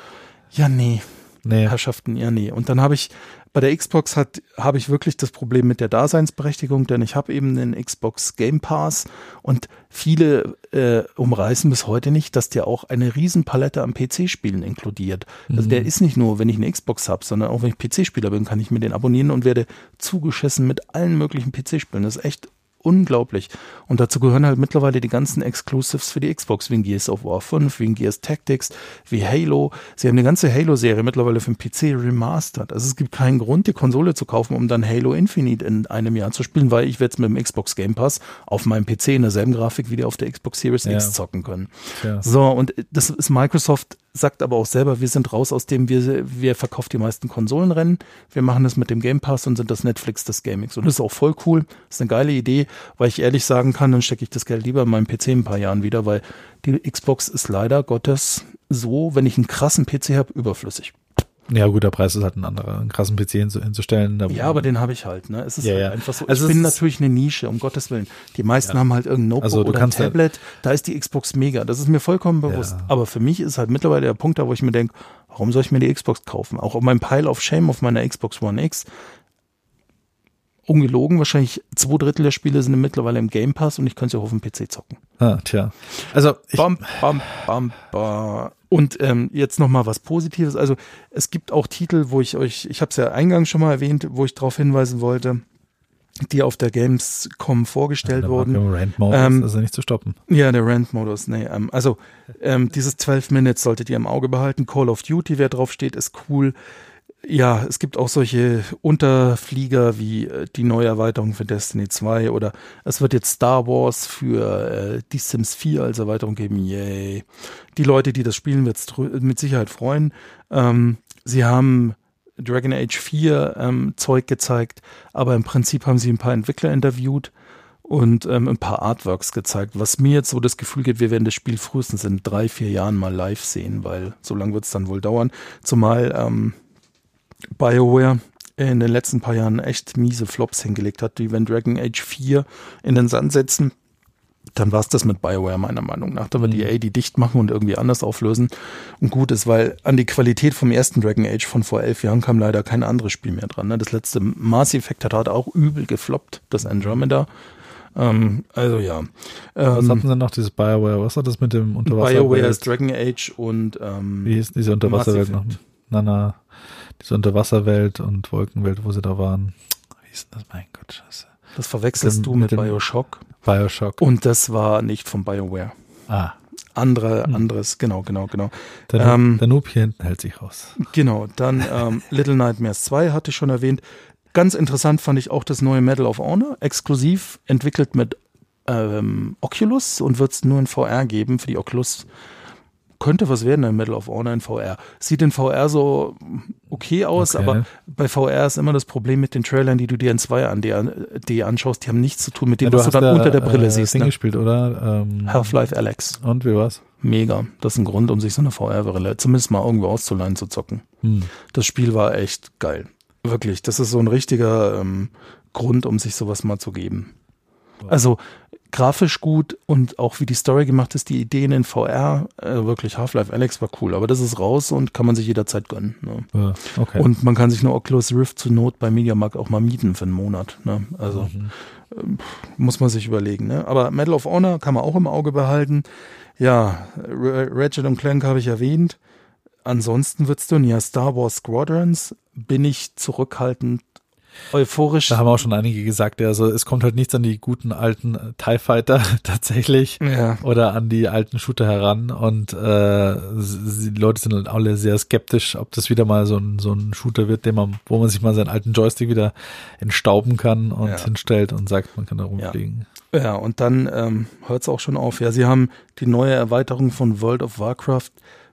[SPEAKER 2] Ja, nee.
[SPEAKER 1] Nee.
[SPEAKER 2] Herrschaften, ja, nee. Und dann habe ich bei der Xbox hat habe ich wirklich das Problem mit der Daseinsberechtigung, denn ich habe eben den Xbox Game Pass und viele äh, umreißen bis heute nicht, dass der auch eine Riesenpalette an PC-Spielen inkludiert. Also der ist nicht nur, wenn ich eine Xbox habe, sondern auch wenn ich PC-Spieler bin, kann ich mir den abonnieren und werde zugeschissen mit allen möglichen PC-Spielen. Das ist echt unglaublich. Und dazu gehören halt mittlerweile die ganzen Exclusives für die Xbox, wie in Gears of War 5, wie in Gears Tactics, wie Halo. Sie haben die ganze Halo-Serie mittlerweile für den PC remastered. Also es gibt keinen Grund, die Konsole zu kaufen, um dann Halo Infinite in einem Jahr zu spielen, weil ich werde es mit dem Xbox Game Pass auf meinem PC in derselben Grafik wie die auf der Xbox Series
[SPEAKER 1] Ja.
[SPEAKER 2] X zocken können.
[SPEAKER 1] Tja.
[SPEAKER 2] So, und das ist Microsoft sagt aber auch selber, wir sind raus aus dem, wir, wir verkaufen die meisten Konsolenrennen, wir machen das mit dem Game Pass und sind das Netflix des Gamings. Und das ist auch voll cool, das ist eine geile Idee, weil ich ehrlich sagen kann, dann stecke ich das Geld lieber in meinem PC in ein paar Jahren wieder, weil die Xbox ist leider Gottes so, wenn ich einen krassen PC habe, überflüssig.
[SPEAKER 1] Ja, gut, der Preis ist halt ein anderer, einen krassen PC hinzu, hinzustellen.
[SPEAKER 2] Ja, aber den habe ich halt. Ne? Es ist
[SPEAKER 1] Ja,
[SPEAKER 2] halt
[SPEAKER 1] ja.
[SPEAKER 2] einfach so.
[SPEAKER 1] Also
[SPEAKER 2] ich
[SPEAKER 1] es
[SPEAKER 2] bin
[SPEAKER 1] ist-
[SPEAKER 2] natürlich eine Nische, um Gottes Willen. Die meisten
[SPEAKER 1] Ja.
[SPEAKER 2] haben halt irgendein Notebook
[SPEAKER 1] Also
[SPEAKER 2] oder ein
[SPEAKER 1] ja-
[SPEAKER 2] Tablet. Da ist die Xbox mega. Das ist mir vollkommen bewusst. Aber für mich ist halt mittlerweile der Punkt da, wo ich mir denke, warum soll ich mir die Xbox kaufen? Auch auf meinem Pile of Shame auf meiner Xbox One X. Ungelogen, wahrscheinlich zwei Drittel der Spiele sind mittlerweile im Game Pass und ich könnte sie auch auf dem PC zocken.
[SPEAKER 1] Ah, tja. Also ich,
[SPEAKER 2] Bam, bam, bam, bam. Und ähm, jetzt noch mal was Positives. Also es gibt auch Titel, wo ich euch, ich habe es ja eingangs schon mal erwähnt, wo ich darauf hinweisen wollte, die auf der Gamescom vorgestellt
[SPEAKER 1] der
[SPEAKER 2] wurden.
[SPEAKER 1] Mario Rant Mode
[SPEAKER 2] Ähm,
[SPEAKER 1] ist also nicht zu stoppen.
[SPEAKER 2] Ja, der Rant-Modus, nee. Ähm, also ähm, dieses 12 Minutes solltet ihr im Auge behalten. Call of Duty, wer drauf steht, ist cool. Ja, es gibt auch solche Unterflieger wie äh, die neue Erweiterung für Destiny 2 oder es wird jetzt Star Wars für äh, die Sims 4 als Erweiterung geben. Yay. Die Leute, die das spielen, wird es mit Sicherheit freuen. Ähm, sie haben Dragon Age 4 ähm, Zeug gezeigt, aber im Prinzip haben sie ein paar Entwickler interviewt und ähm, ein paar Artworks gezeigt, was mir jetzt so das Gefühl gibt, wir werden das Spiel frühestens in drei, vier Jahren mal live sehen, weil so lange wird es dann wohl dauern. Zumal ähm, BioWare in den letzten paar Jahren echt miese Flops hingelegt hat, die wenn Dragon Age 4 in den Sand setzen, dann war es das mit BioWare meiner Meinung nach. Da wird EA die dicht machen und irgendwie anders auflösen und gut ist, weil an die Qualität vom ersten Dragon Age von vor elf Jahren kam leider kein anderes Spiel mehr dran. Ne? Das letzte Mass Effect hat auch übel gefloppt, das Andromeda. Ähm, also ja.
[SPEAKER 1] Was
[SPEAKER 2] Ähm,
[SPEAKER 1] hatten sie noch, dieses BioWare? Was war das mit dem Unterwasser?
[SPEAKER 2] BioWare ist Dragon Age und ähm,
[SPEAKER 1] Wie hieß diese Unterwasserwelt noch? Na, na, diese Unterwasserwelt und Wolkenwelt, wo sie da waren. Wie hieß denn das? Mein Gott, scheiße.
[SPEAKER 2] das verwechselst
[SPEAKER 1] Mit
[SPEAKER 2] du
[SPEAKER 1] dem-
[SPEAKER 2] mit
[SPEAKER 1] mit dem-
[SPEAKER 2] Bioshock.
[SPEAKER 1] Bioshock.
[SPEAKER 2] Und das war nicht von BioWare.
[SPEAKER 1] ah,
[SPEAKER 2] Andere,
[SPEAKER 1] Hm.
[SPEAKER 2] anderes, genau, genau, genau.
[SPEAKER 1] der,
[SPEAKER 2] Ähm,
[SPEAKER 1] der Noob hier hinten hält sich raus.
[SPEAKER 2] Genau, dann ähm, Little Nightmares 2 hatte ich schon erwähnt. Ganz interessant fand ich auch das neue Medal of Honor, exklusiv entwickelt mit ähm, Oculus und wird es nur in VR geben für die Oculus. Könnte was werden, ein Medal of Honor in VR. Sieht in VR so okay aus,
[SPEAKER 1] Okay.
[SPEAKER 2] aber bei VR ist immer das Problem mit den Trailern, die du dir in 2 an, die, anschaust, die haben nichts zu tun mit dem, was du dann
[SPEAKER 1] ja,
[SPEAKER 2] unter der Brille
[SPEAKER 1] äh,
[SPEAKER 2] siehst.
[SPEAKER 1] Ding
[SPEAKER 2] Ne?
[SPEAKER 1] gespielt, oder? Ähm,
[SPEAKER 2] Half-Life Alex.
[SPEAKER 1] und wie war's?
[SPEAKER 2] Mega. Das ist ein Grund, um sich so eine VR-Brille zumindest mal irgendwo auszuleihen zu zocken.
[SPEAKER 1] Hm.
[SPEAKER 2] Das Spiel war echt geil. Wirklich, das ist so ein richtiger ähm, Grund, um sich sowas mal zu geben. Also grafisch gut und auch wie die Story gemacht ist, die Ideen in VR, äh, wirklich Half-Life Alex war cool, aber das ist raus und kann man sich jederzeit gönnen. Ne?
[SPEAKER 1] Ja, okay.
[SPEAKER 2] Und man kann sich eine Oculus Rift zur Not bei Mediamarkt auch mal mieten für einen Monat. Ne? Also
[SPEAKER 1] Mhm.
[SPEAKER 2] muss man sich überlegen. Ne? Aber Medal of Honor kann man auch im Auge behalten. Ja, R Ratchet und Clank habe ich erwähnt. Ansonsten wird's dünn. Ja, Star Wars Squadrons bin ich zurückhaltend euphorisch.
[SPEAKER 1] Da haben auch schon einige gesagt, ja, also es kommt halt nichts an die guten alten äh, TIE Fighter tatsächlich
[SPEAKER 2] Ja.
[SPEAKER 1] oder an die alten Shooter heran und äh, die Leute sind halt alle sehr skeptisch, ob das wieder mal so ein, so ein Shooter wird, den man, wo man sich mal seinen alten Joystick wieder entstauben kann und
[SPEAKER 2] Ja.
[SPEAKER 1] hinstellt und sagt, man kann da rumfliegen.
[SPEAKER 2] Ja, und dann ähm, hört es auch schon auf. Ja, sie haben die neue Erweiterung von World of Warcraft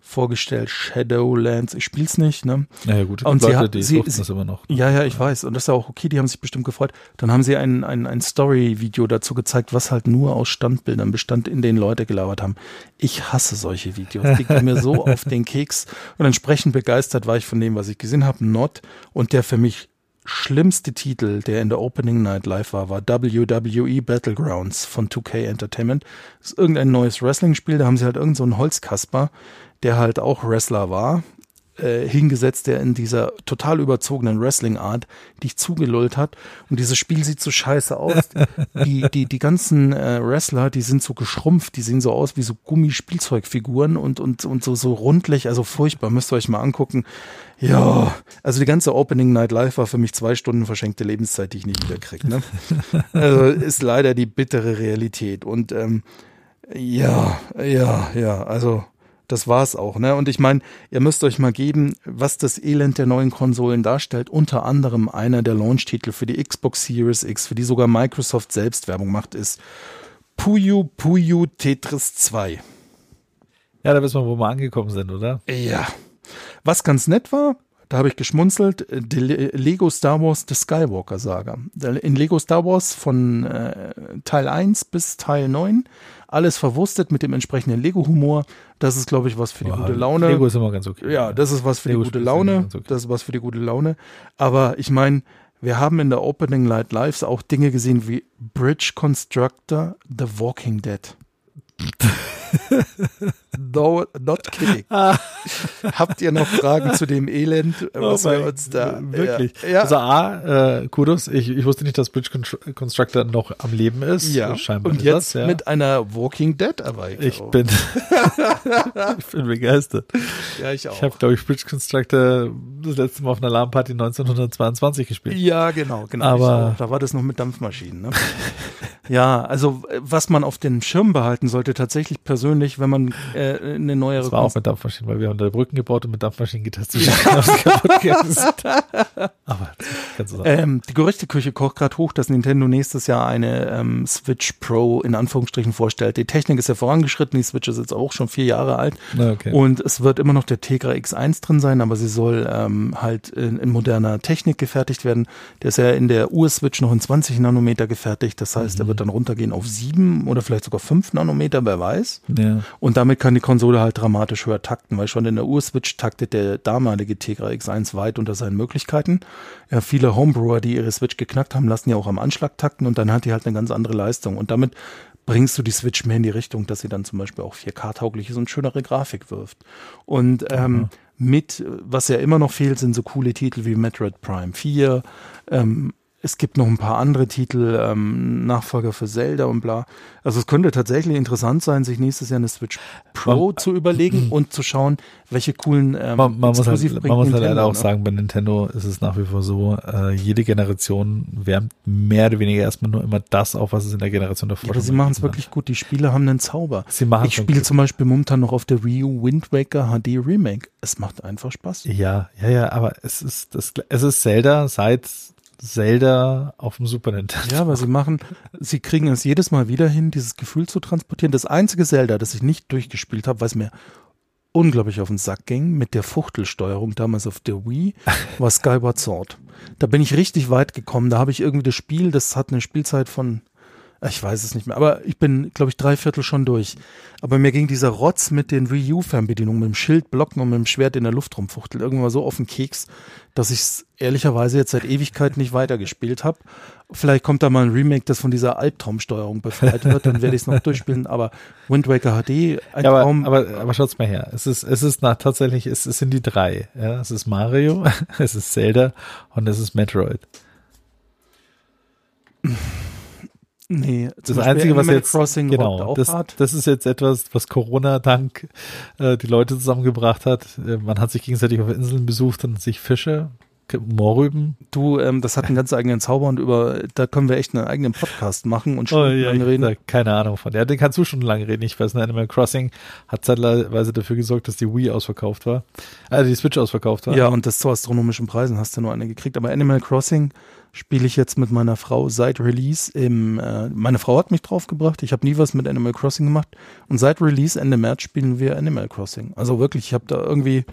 [SPEAKER 2] vorgestellt, Shadowlands. Ich spiel's nicht, ne?
[SPEAKER 1] Naja gut,
[SPEAKER 2] Und sie
[SPEAKER 1] Leute,
[SPEAKER 2] hat-
[SPEAKER 1] die
[SPEAKER 2] sie- sie-
[SPEAKER 1] das immer noch.
[SPEAKER 2] Ja, ja, ich weiß. Und das ist ja auch okay, die haben sich bestimmt gefreut. Dann haben sie ein, ein, ein Story-Video dazu gezeigt, was halt nur aus Standbildern bestand, in denen Leute gelabert haben. Ich hasse solche Videos. Die gehen mir so auf den Keks. Und entsprechend begeistert war ich von dem, was ich gesehen habe. Not. Und der für mich schlimmste Titel, der in der Opening Night live war, war WWE Battlegrounds von 2K Entertainment. Das ist irgendein neues Wrestling-Spiel. Da haben sie halt irgend so einen Holzkasper, der halt auch Wrestler war, äh, hingesetzt, der in dieser total überzogenen Wrestling-Art dich zugelullt hat. Und dieses Spiel sieht so scheiße aus. Die, die, die ganzen äh, Wrestler, die sind so geschrumpft, die sehen so aus wie so Gummispielzeugfiguren und, und, und so, so rundlich, also furchtbar, müsst ihr euch mal angucken. Ja, also die ganze Opening Night Live war für mich zwei Stunden verschenkte Lebenszeit, die ich nicht wieder krieg. Ne? Also ist leider die bittere Realität. Und ähm, ja, ja, ja, also das war's auch, ne? Und ich meine, ihr müsst euch mal geben, was das Elend der neuen Konsolen darstellt. Unter anderem einer der Launch-Titel für die Xbox Series X, für die sogar Microsoft selbst Werbung macht, ist Puyo Puyo Tetris 2.
[SPEAKER 1] Ja, da wissen wir, wo wir angekommen sind, oder?
[SPEAKER 2] Ja. Was ganz nett war, da habe ich geschmunzelt, äh, Le- Lego Star Wars The Skywalker Saga. In Lego Star Wars von äh, Teil 1 bis Teil 9, alles verwurstet mit dem entsprechenden Lego-Humor. Das ist, glaube ich, was für die
[SPEAKER 1] Boah,
[SPEAKER 2] gute Laune.
[SPEAKER 1] Lego ist immer ganz okay.
[SPEAKER 2] Ja, das ist was für
[SPEAKER 1] Lego
[SPEAKER 2] die gute Laune.
[SPEAKER 1] okay.
[SPEAKER 2] Das ist was für die gute Laune. Aber ich meine, wir haben in der Opening Light Lives auch Dinge gesehen wie Bridge Constructor, The Walking Dead. no, not kidding. Habt ihr noch Fragen zu dem Elend, was
[SPEAKER 1] Oh
[SPEAKER 2] wir uns da
[SPEAKER 1] Wirklich.
[SPEAKER 2] Ja, ja.
[SPEAKER 1] Also A, äh, Kudos. Ich, ich wusste nicht, dass Bridge Con- Constructor noch am Leben ist.
[SPEAKER 2] ja.
[SPEAKER 1] Scheinbar
[SPEAKER 2] und
[SPEAKER 1] ist
[SPEAKER 2] jetzt
[SPEAKER 1] das, ja.
[SPEAKER 2] mit einer Walking Dead Erweiterung.
[SPEAKER 1] ich bin, ich bin begeistert.
[SPEAKER 2] ja, ich auch.
[SPEAKER 1] Ich habe, glaube ich, Bridge Constructor das letzte Mal auf einer LAN-Party 1922 gespielt.
[SPEAKER 2] Ja, genau, genau.
[SPEAKER 1] Aber-
[SPEAKER 2] da war das noch mit Dampfmaschinen. Ne? ja, also äh, was man auf den Schirm behalten sollte, tatsächlich persönlich, wenn man äh, eine neuere
[SPEAKER 1] Das war auch mit Dampfmaschinen, weil wir haben da Brücken gebaut und mit Dampfmaschinen schnell das ist. Aber kannst du sagen.
[SPEAKER 2] Ähm, die Gerüchteküche kocht gerade hoch, dass Nintendo nächstes Jahr eine ähm, Switch Pro in Anführungsstrichen vorstellt. Die Technik ist ja vorangeschritten, die Switch ist jetzt auch schon vier Jahre alt
[SPEAKER 1] okay.
[SPEAKER 2] und es wird immer noch der Tegra X1 drin sein, aber sie soll ähm, halt in, in moderner Technik gefertigt werden. Der ist ja in der Ur-Switch noch in 20 Nanometer gefertigt, das heißt, er wird dann runtergehen auf 7 oder vielleicht sogar 5 Nanometer, wer weiß.
[SPEAKER 1] Ja.
[SPEAKER 2] Und damit kann die Konsole halt dramatisch höher takten, weil schon in der Ur-Switch taktet der damalige Tegra X1 weit unter seinen Möglichkeiten. Ja, viele Homebrewer, die ihre Switch geknackt haben, lassen ja auch am Anschlag takten und dann hat die halt eine ganz andere Leistung. Und damit bringst du die Switch mehr in die Richtung, dass sie dann zum Beispiel auch 4K-tauglich ist und schönere Grafik wirft. Und ähm, mit, was ja immer noch fehlt, sind so coole Titel wie Metroid Prime 4, ähm, es gibt noch ein paar andere Titel, ähm, Nachfolger für Zelda und bla. Also es könnte tatsächlich interessant sein, sich nächstes Jahr eine Switch Pro man, zu überlegen und zu schauen, welche coolen
[SPEAKER 1] ähm, man, man muss halt, man muss halt leider auch ne? sagen, bei Nintendo ist es nach wie vor so, äh, jede Generation wärmt mehr oder weniger erstmal nur immer das auf, was es in der Generation davor
[SPEAKER 2] ja, Aber sie machen es wirklich gut. Die Spiele haben einen Zauber.
[SPEAKER 1] Sie machen
[SPEAKER 2] ich spiele zum Beispiel momentan noch auf der Wii U Wind Waker HD Remake. Es macht einfach Spaß.
[SPEAKER 1] Ja, ja, ja, aber es ist das, es ist Zelda seit Zelda auf dem Super Nintendo.
[SPEAKER 2] Ja, weil sie machen, sie kriegen es jedes Mal wieder hin, dieses Gefühl zu transportieren. Das einzige Zelda, das ich nicht durchgespielt habe, weil es mir unglaublich auf den Sack ging, mit der Fuchtelsteuerung damals auf der Wii, war Skyward Sword. Da bin ich richtig weit gekommen. Da habe ich irgendwie das Spiel, das hat eine Spielzeit von ich weiß es nicht mehr, aber ich bin, glaube ich, drei Viertel schon durch. Aber mir ging dieser Rotz mit den Wii U-Fernbedienungen, mit dem Schild blocken und mit dem Schwert in der Luft rumfuchteln, irgendwann mal so auf den Keks, dass ich es ehrlicherweise jetzt seit Ewigkeit nicht weitergespielt habe. Vielleicht kommt da mal ein Remake, das von dieser Albtraumsteuerung befreit wird, dann werde ich es noch durchspielen. Aber Wind Waker HD,
[SPEAKER 1] ein ja, aber, Traum. Aber, aber schaut's mal her. Es ist, es ist nach, tatsächlich, es, es sind die drei. Ja, es ist Mario, es ist Zelda und es ist Metroid.
[SPEAKER 2] Nee,
[SPEAKER 1] das Einzige, was jetzt Crossing genau, das, das ist jetzt etwas, was Corona dank äh, die Leute zusammengebracht hat. Äh, man hat sich gegenseitig auf Inseln besucht und sich Fische, Moorrüben.
[SPEAKER 2] Du, ähm, das hat einen ganz eigenen Zauber und über, da können wir echt einen eigenen Podcast machen und
[SPEAKER 1] schon oh, ja, reden. Da, keine Ahnung von. Ja, den kannst du schon lange reden. Ich weiß, Animal Crossing hat zeitweise dafür gesorgt, dass die Wii ausverkauft war, also die Switch ausverkauft war.
[SPEAKER 2] Ja, und das zu astronomischen Preisen hast du nur eine gekriegt. Aber Animal Crossing spiele ich jetzt mit meiner Frau seit Release im, äh, meine Frau hat mich draufgebracht, ich habe nie was mit Animal Crossing gemacht und seit Release Ende März spielen wir Animal Crossing. Also wirklich, ich habe da irgendwie,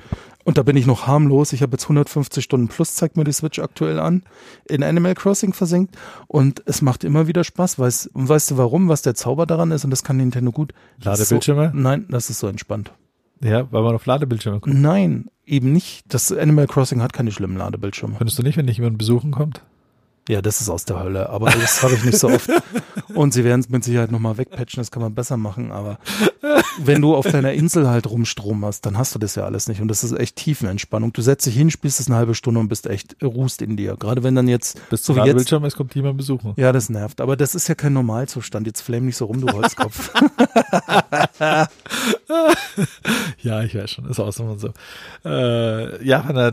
[SPEAKER 2] und da bin ich noch harmlos, ich habe jetzt 150 Stunden plus, zeigt mir die Switch aktuell an, in Animal Crossing versinkt und es macht immer wieder Spaß, weißt, und weißt du warum, was der Zauber daran ist und das kann Nintendo gut.
[SPEAKER 1] Ladebildschirme?
[SPEAKER 2] So, nein, das ist so entspannt.
[SPEAKER 1] Ja, weil man auf Ladebildschirme
[SPEAKER 2] kommt. Nein, eben nicht. Das Animal Crossing hat keine schlimmen Ladebildschirme.
[SPEAKER 1] Findest du nicht, wenn dich jemand besuchen kommt?
[SPEAKER 2] Ja, das ist aus der Hölle, aber das habe ich nicht so oft. Und sie werden es mit Sicherheit nochmal wegpatchen, das kann man besser machen, aber wenn du auf deiner Insel halt Rumstrom hast, dann hast du das ja alles nicht und das ist echt Tiefenentspannung. Du setzt dich hin, spielst es eine halbe Stunde und bist echt ruhst in dir. Gerade wenn dann jetzt
[SPEAKER 1] bis so wie Bildschirm es kommt jemand besuchen.
[SPEAKER 2] Ja, das nervt, aber das ist ja kein Normalzustand. Jetzt flame nicht so rum, du Holzkopf.
[SPEAKER 1] ja, ich weiß schon, ist auch so. so. Äh, ja, äh,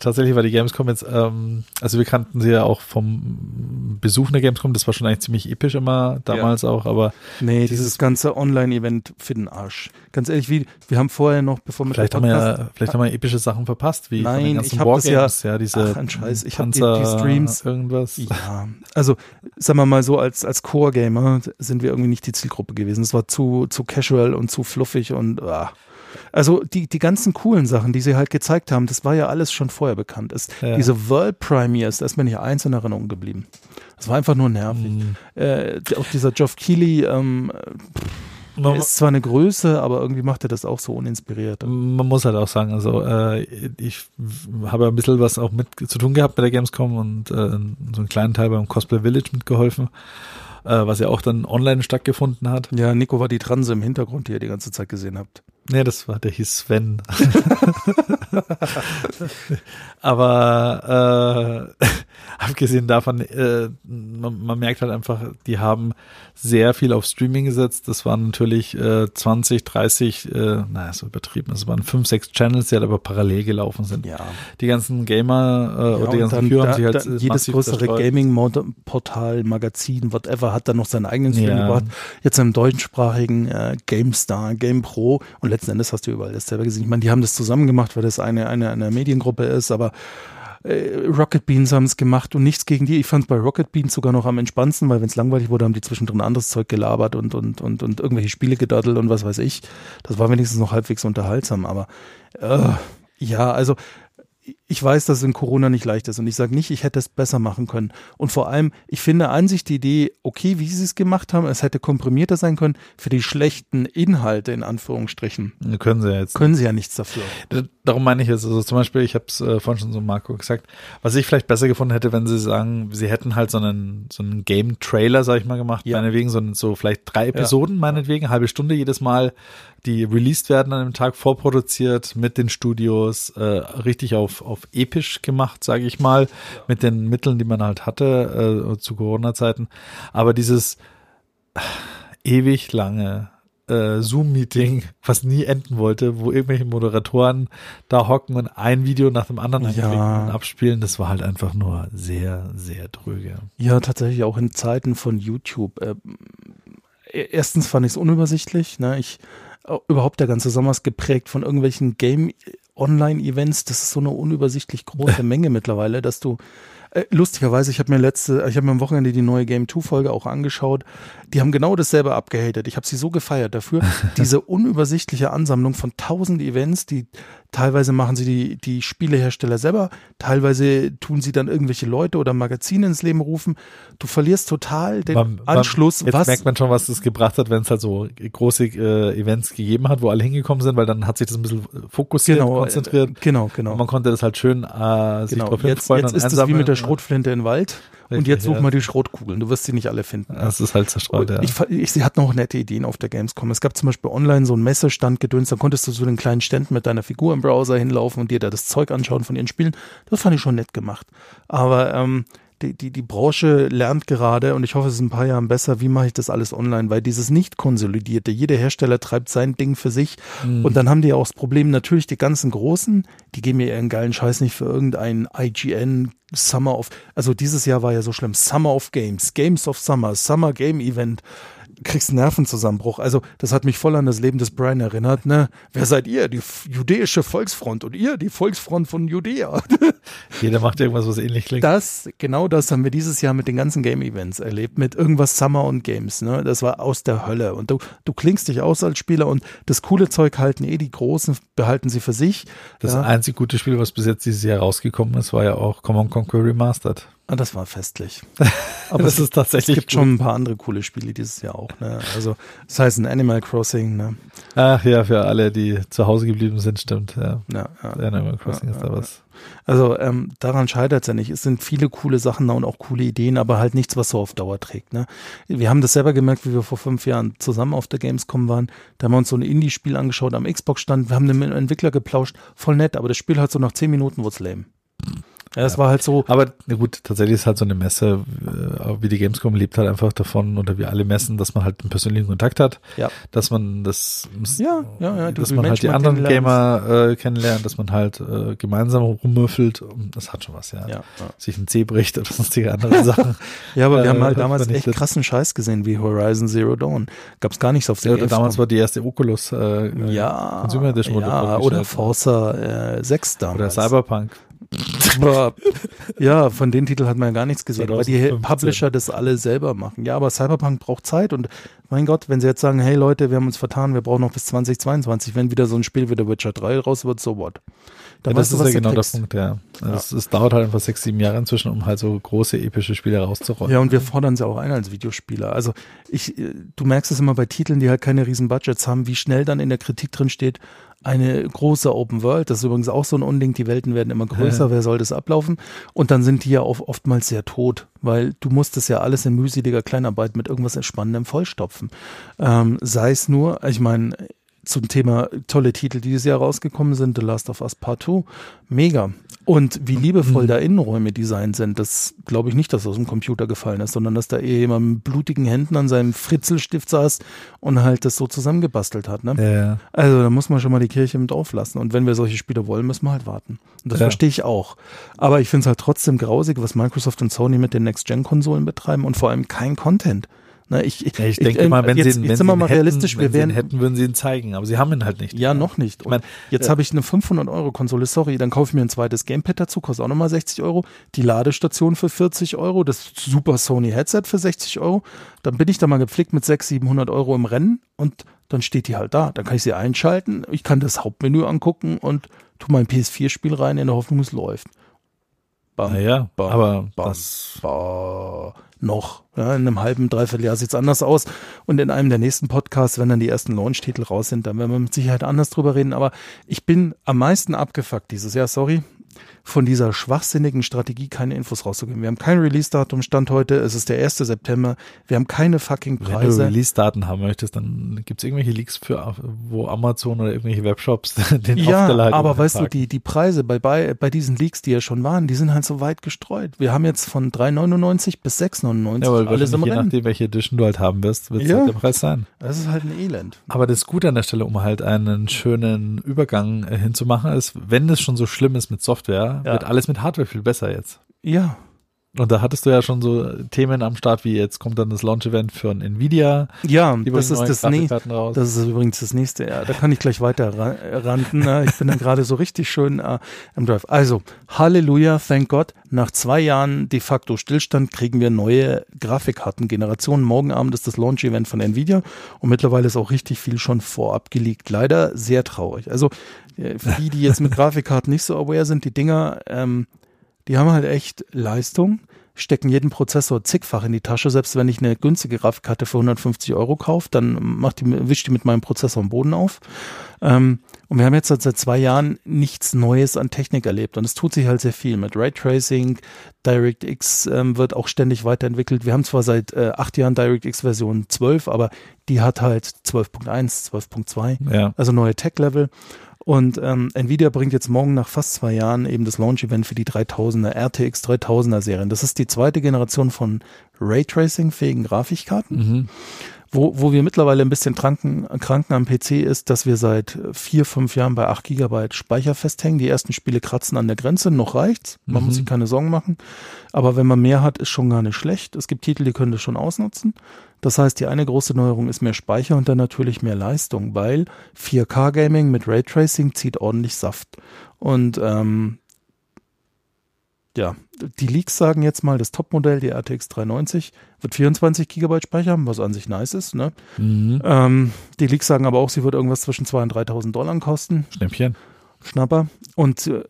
[SPEAKER 1] tatsächlich war die Gamescom jetzt, ähm, also wir kannten sie ja auch vom vom Besuch der Gamescom, das war schon eigentlich ziemlich episch immer damals ja. auch, aber.
[SPEAKER 2] Nee, dieses, dieses ganze Online-Event für den Arsch. Ganz ehrlich, wie, wir haben vorher noch, bevor wir
[SPEAKER 1] vielleicht haben wir ja, vielleicht haben wir epische Sachen verpasst, wie
[SPEAKER 2] Nein, ich habe das ja, ja,
[SPEAKER 1] diese
[SPEAKER 2] ach, ein Scheiß, ich habe die, die, Streams
[SPEAKER 1] irgendwas.
[SPEAKER 2] Ja, also sagen wir mal so als als Core Gamer sind wir irgendwie nicht die Zielgruppe gewesen. Es war zu zu casual und zu fluffig und ah. Also die, die ganzen coolen Sachen, die sie halt gezeigt haben, das war ja alles schon vorher bekannt. Es, ja. Diese World Premiers, da ist mir nicht eins in Erinnerung geblieben. Das war einfach nur nervig. Mhm. Äh, auch dieser Geoff Keighley, ähm, man ist zwar eine Größe, aber irgendwie macht er das auch so uninspiriert.
[SPEAKER 1] Man muss halt auch sagen, also äh, ich habe ein bisschen was auch mit zu tun gehabt bei der Gamescom und äh, so einen kleinen Teil beim Cosplay Village mitgeholfen äh, was ja auch dann online stattgefunden hat.
[SPEAKER 2] Ja, Nico war die Transe im Hintergrund, die ihr die ganze Zeit gesehen habt.
[SPEAKER 1] Nee, das war, der hieß Sven. Aber äh, abgesehen davon, äh, man, man, merkt halt einfach, die haben sehr viel auf Streaming gesetzt. Das waren natürlich äh, 20, 30, äh, naja, so übertrieben. Das waren fünf, sechs Channels, die halt aber parallel gelaufen sind.
[SPEAKER 2] Ja.
[SPEAKER 1] Die ganzen Gamer äh, ja, oder die ganzen Führer haben sich halt
[SPEAKER 2] da, jedes größere Gaming-Portal, Magazin, whatever, hat dann noch seinen eigenen Stream ja. gebracht. Jetzt im deutschsprachigen äh, GameStar, GamePro und letzten Endes hast du überall dasselbe gesehen. Ich meine, die haben das zusammen gemacht, weil das eine, eine, eine Mediengruppe ist, aber äh, Rocket Beans haben es gemacht und nichts gegen die. Ich fand es bei Rocket Beans sogar noch am entspannendsten, weil wenn es langweilig wurde, haben die zwischendrin anderes Zeug gelabert und, und, und, und irgendwelche Spiele gedaddelt und was weiß ich. Das war wenigstens noch halbwegs unterhaltsam, aber äh, ja, also ich weiß, dass es in Corona nicht leicht ist und ich sage nicht, ich hätte es besser machen können. Und vor allem, ich finde an sich die Idee okay, wie sie es gemacht haben. Es hätte komprimierter sein können für die schlechten Inhalte in Anführungsstrichen.
[SPEAKER 1] Können sie ja jetzt.
[SPEAKER 2] Können sie ja nichts dafür.
[SPEAKER 1] Darum meine ich jetzt, also zum Beispiel, ich habe es äh, vorhin schon so Marco gesagt, was ich vielleicht besser gefunden hätte, wenn sie sagen, sie hätten halt so einen so einen Game-Trailer, sag ich mal, gemacht,
[SPEAKER 2] Ja.
[SPEAKER 1] meinetwegen so, so vielleicht drei Episoden, meinetwegen, halbe Stunde jedes Mal, die released werden an einem Tag, vorproduziert mit den Studios, äh, richtig auf, auf episch gemacht, sage ich mal, mit den Mitteln, die man halt hatte äh, zu Corona-Zeiten. Aber dieses ewig lange äh, Zoom-Meeting, was nie enden wollte, wo irgendwelche Moderatoren da hocken und ein Video nach dem anderen
[SPEAKER 2] Ja.
[SPEAKER 1] abspielen, das war halt einfach nur sehr, sehr tröge.
[SPEAKER 2] Ja, tatsächlich auch in Zeiten von YouTube. Äh, erstens fand ich es unübersichtlich. Ne? Ich, äh, überhaupt der ganze Sommer ist geprägt von irgendwelchen Game-Online-Events. Das ist so eine unübersichtlich große Menge mittlerweile, dass du äh, lustigerweise, ich habe mir letzte, ich habe mir am Wochenende die neue Game 2 Folge auch angeschaut. Die haben genau dasselbe abgehatet. Ich habe sie so gefeiert dafür. Diese unübersichtliche Ansammlung von tausend Events, die teilweise machen sie die, die Spielehersteller selber, teilweise tun sie dann irgendwelche Leute oder Magazine ins Leben rufen. Du verlierst total den
[SPEAKER 1] Man- man-
[SPEAKER 2] Anschluss,
[SPEAKER 1] Jetzt
[SPEAKER 2] was
[SPEAKER 1] merkt man schon, was das gebracht hat, wenn es halt so große äh, Events gegeben hat, wo alle hingekommen sind, weil dann hat sich das ein bisschen fokussiert,
[SPEAKER 2] genau,
[SPEAKER 1] konzentriert.
[SPEAKER 2] äh, genau, genau.
[SPEAKER 1] Und man konnte das halt schön äh, sich
[SPEAKER 2] Genau,
[SPEAKER 1] drauf
[SPEAKER 2] jetzt,
[SPEAKER 1] hinfreuen
[SPEAKER 2] jetzt ist es wie mit der Schrotflinte im Wald. Und
[SPEAKER 1] Richtig,
[SPEAKER 2] jetzt such
[SPEAKER 1] ja.
[SPEAKER 2] mal die Schrotkugeln. Du wirst sie nicht alle finden.
[SPEAKER 1] Das ist halt zerstreut, ja.
[SPEAKER 2] Ich, ich, sie hatten auch nette Ideen auf der Gamescom. Es gab zum Beispiel online so einen Messestand gedöns, da konntest du zu den kleinen Ständen mit deiner Figur im Browser hinlaufen und dir da das Zeug anschauen von ihren Spielen. Das fand ich schon nett gemacht. Aber ähm, die, die, die Branche lernt gerade und ich hoffe, es ist in ein paar Jahren besser, wie mache ich das alles online, weil dieses nicht konsolidierte, jeder Hersteller treibt sein Ding für sich und dann haben die auch das Problem, natürlich die ganzen Großen, die geben mir ihren geilen Scheiß nicht für irgendein IGN Summer of, also dieses Jahr war ja so schlimm, Summer of Games, Games of Summer, Summer Game Event, kriegst einen Nervenzusammenbruch. Also das hat mich voll an das Leben des Brian erinnert. Ne? Wer seid ihr? Die jüdische Volksfront und ihr die Volksfront von Judäa.
[SPEAKER 1] Jeder macht irgendwas, was ähnlich klingt.
[SPEAKER 2] Das, genau das haben wir dieses Jahr mit den ganzen Game-Events erlebt, mit irgendwas Summer und Games. Ne? Das war aus der Hölle. Und du, du klingst dich aus als Spieler und das coole Zeug halten eh die Großen, behalten sie für sich.
[SPEAKER 1] Das
[SPEAKER 2] ja.
[SPEAKER 1] einzig gute Spiel, was bis jetzt dieses Jahr rausgekommen ist, war ja auch Common Conquer Remastered.
[SPEAKER 2] Ah, das war festlich.
[SPEAKER 1] Aber das ist tatsächlich
[SPEAKER 2] Es gibt schon ein paar andere coole Spiele dieses Jahr auch. Ne? Also das heißt ein Animal Crossing. Ne?
[SPEAKER 1] Ach ja, für alle, die zu Hause geblieben sind, stimmt. Ja.
[SPEAKER 2] Ja, ja.
[SPEAKER 1] Animal Crossing
[SPEAKER 2] Ja,
[SPEAKER 1] ist da was.
[SPEAKER 2] Also ähm, daran scheitert es ja nicht. Es sind viele coole Sachen da und auch coole Ideen, aber halt nichts, was so auf Dauer trägt. Ne? Wir haben das selber gemerkt, wie wir vor fünf Jahren zusammen auf der Gamescom waren. Da haben wir uns so ein Indie-Spiel angeschaut am Xbox-Stand. Wir haben mit dem Entwickler geplauscht. Voll nett, aber das Spiel hat so nach zehn Minuten wurde lame. Ja, es war halt so,
[SPEAKER 1] Aber na gut, tatsächlich ist halt so eine Messe, äh, wie die Gamescom lebt halt einfach davon, oder wie alle Messen, dass man halt einen persönlichen Kontakt hat,
[SPEAKER 2] ja,
[SPEAKER 1] dass man das,
[SPEAKER 2] Ja, ja, ja, du
[SPEAKER 1] dass man halt die anderen Gamer äh, kennenlernt, dass man halt äh, gemeinsam rummüffelt. Das hat schon was, ja.
[SPEAKER 2] ja, ja.
[SPEAKER 1] Sich ein Zeh bricht oder sonstige andere Sachen.
[SPEAKER 2] Ja, aber wir
[SPEAKER 1] Äh,
[SPEAKER 2] haben halt damals echt krassen Scheiß gesehen, wie Horizon Zero Dawn. Gab's gar nichts auf der
[SPEAKER 1] Ja, oder damals
[SPEAKER 2] Gamescom.
[SPEAKER 1] war die erste Oculus äh,
[SPEAKER 2] ja,
[SPEAKER 1] Consumer Edition
[SPEAKER 2] ja oder Forza äh, 6 damals.
[SPEAKER 1] oder Cyberpunk.
[SPEAKER 2] Ja, von den Titeln hat man ja gar nichts gesehen, weil die
[SPEAKER 1] 2015.
[SPEAKER 2] Publisher das alle selber machen. Ja, aber Cyberpunk braucht Zeit und mein Gott, wenn sie jetzt sagen, hey Leute, wir haben uns vertan, wir brauchen noch bis 2022, wenn wieder so ein Spiel wie The Witcher 3 raus wird, so what?
[SPEAKER 1] Ja, das
[SPEAKER 2] du,
[SPEAKER 1] ist ja genau der
[SPEAKER 2] kriegst.
[SPEAKER 1] Punkt, ja. Also Es, es dauert halt einfach sechs, sieben Jahre inzwischen, um halt so große epische Spiele rauszurollen.
[SPEAKER 2] Ja, und wir fordern sie auch ein als Videospieler. Also ich, äh, du merkst es immer bei Titeln, die halt keine riesen Budgets haben, wie schnell dann in der Kritik drin steht, eine große Open World. Das ist übrigens auch so ein Unding, die Welten werden immer größer, wer soll das ablaufen? Und dann sind die ja auch oftmals sehr tot, weil du musst es ja alles in mühseliger Kleinarbeit mit irgendwas Entspannendem vollstopfen. Ähm, sei es nur, ich meine, zum Thema tolle Titel, die dieses Jahr rausgekommen sind, The Last of Us Part 2, mega. Und wie liebevoll da Innenräume designt sind, das glaube ich nicht, dass aus dem Computer gefallen ist, sondern dass da eher jemand mit blutigen Händen an seinem Fritzelstift saß und halt das so zusammengebastelt hat. Ne?
[SPEAKER 1] Ja.
[SPEAKER 2] Also da muss man schon mal die Kirche mit auflassen. Und wenn wir solche Spiele wollen, müssen wir halt warten. Und das
[SPEAKER 1] Ja.
[SPEAKER 2] verstehe ich auch. Aber ich finde es halt trotzdem grausig, was Microsoft und Sony mit den Next-Gen-Konsolen betreiben und vor allem kein Content. Na, ich,
[SPEAKER 1] ja, ich denke mal, wenn
[SPEAKER 2] jetzt,
[SPEAKER 1] sie,
[SPEAKER 2] jetzt
[SPEAKER 1] wenn
[SPEAKER 2] wir mal
[SPEAKER 1] hätten,
[SPEAKER 2] realistisch, wir werden,
[SPEAKER 1] hätten, würden sie ihn zeigen, aber sie haben ihn halt nicht.
[SPEAKER 2] ja, noch nicht. Und
[SPEAKER 1] mein,
[SPEAKER 2] jetzt
[SPEAKER 1] äh,
[SPEAKER 2] habe ich eine 500 Euro Konsole, sorry, dann kaufe ich mir ein zweites Gamepad dazu, kostet auch nochmal 60 Euro, die Ladestation für 40 Euro, das Super Sony Headset für 60 Euro, dann bin ich da mal gepflegt mit 600, 700 Euro im Rennen und dann steht die halt da. Dann kann ich sie einschalten, ich kann das Hauptmenü angucken und tu mein PS4-Spiel rein in der Hoffnung, es läuft. Bam,
[SPEAKER 1] Naja,
[SPEAKER 2] bam,
[SPEAKER 1] aber
[SPEAKER 2] bam,
[SPEAKER 1] das,
[SPEAKER 2] Bah, noch. Ja, in einem halben, dreiviertel Jahr sieht's anders aus. Und in einem der nächsten Podcasts, wenn dann die ersten Launch-Titel raus sind, dann werden wir mit Sicherheit anders drüber reden. Aber ich bin am meisten abgefuckt dieses Jahr, sorry, von dieser schwachsinnigen Strategie, keine Infos rauszugeben. Wir haben kein Release-Datum, Stand heute, es ist der 1. September. Wir haben keine fucking
[SPEAKER 1] wenn du
[SPEAKER 2] Preise.
[SPEAKER 1] Release-Daten haben möchtest, dann gibt's irgendwelche Leaks für, wo Amazon oder irgendwelche Webshops den
[SPEAKER 2] Ja, aber weißt du, die, die Preise bei, bei, bei diesen Leaks, die ja schon waren, die sind halt so weit gestreut. Wir haben jetzt von 3,99 bis 6,99
[SPEAKER 1] ja, weil
[SPEAKER 2] alles im
[SPEAKER 1] je
[SPEAKER 2] Rennen.
[SPEAKER 1] nachdem, welche Edition du halt haben wirst, wird
[SPEAKER 2] Ja.
[SPEAKER 1] halt der Preis sein.
[SPEAKER 2] Das ist halt ein Elend.
[SPEAKER 1] Aber das Gute an der Stelle, um halt einen schönen Übergang äh, hinzumachen, ist, wenn es schon so schlimm ist mit Software,
[SPEAKER 2] Ja.
[SPEAKER 1] wird alles mit Hardware viel besser jetzt.
[SPEAKER 2] Ja,
[SPEAKER 1] Und da hattest du ja schon so Themen am Start, wie jetzt kommt dann das Launch-Event für ein Nvidia.
[SPEAKER 2] ja, das ist das nächste.
[SPEAKER 1] Raus.
[SPEAKER 2] Das ist übrigens das nächste. Ja, da kann ich gleich weiter ra ranten. ne? Ich bin dann gerade so richtig schön äh, im Drive. Also, Halleluja, thank God. Nach zwei Jahren de facto Stillstand kriegen wir neue Grafikkartengenerationen. Morgen Abend ist das Launch-Event von Nvidia und mittlerweile ist auch richtig viel schon vorab geleakt. Leider sehr traurig. Also, äh, für die, die jetzt mit Grafikkarten nicht so aware sind, die Dinger, ähm, die haben halt echt Leistung, stecken jeden Prozessor zigfach in die Tasche. Selbst wenn ich eine günstige Grafikkarte für 150 Euro kaufe, dann macht die, wischt die mit meinem Prozessor am Boden auf. Ähm, und wir haben jetzt seit zwei Jahren nichts Neues an Technik erlebt. Und es tut sich halt sehr viel mit Raytracing. DirectX ähm, wird auch ständig weiterentwickelt. Wir haben zwar seit äh, acht Jahren DirectX Version 12, aber die hat halt 12.1, 12.2
[SPEAKER 1] Ja.
[SPEAKER 2] also neue Tech-Level. Und ähm, Nvidia bringt jetzt morgen nach fast zwei Jahren eben das Launch-Event für die 3000er RTX 3000er Serien. Das ist die zweite Generation von Raytracing-fähigen Grafikkarten,
[SPEAKER 1] Mhm.
[SPEAKER 2] Wo, wo wir mittlerweile ein bisschen kranken, kranken am PC ist, dass wir seit vier, fünf Jahren bei 8 Gigabyte Speicher festhängen. Die ersten Spiele kratzen an der Grenze, noch reicht's. Man
[SPEAKER 1] Mhm.
[SPEAKER 2] muss sich keine Sorgen machen. Aber wenn man mehr hat, ist schon gar nicht schlecht. Es gibt Titel, die können das schon ausnutzen. Das heißt, die eine große Neuerung ist mehr Speicher und dann natürlich mehr Leistung, weil 4K-Gaming mit Raytracing zieht ordentlich Saft. Und ähm, ja, die Leaks sagen jetzt mal, das Topmodell, die RTX 390, wird 24 Gigabyte Speicher haben, was an sich nice ist. Ne?
[SPEAKER 1] Mhm.
[SPEAKER 2] Ähm, die Leaks sagen aber auch, sie wird irgendwas zwischen 2.000 und 3.000 Dollar kosten.
[SPEAKER 1] Schnäppchen.
[SPEAKER 2] Schnapper. Und äh,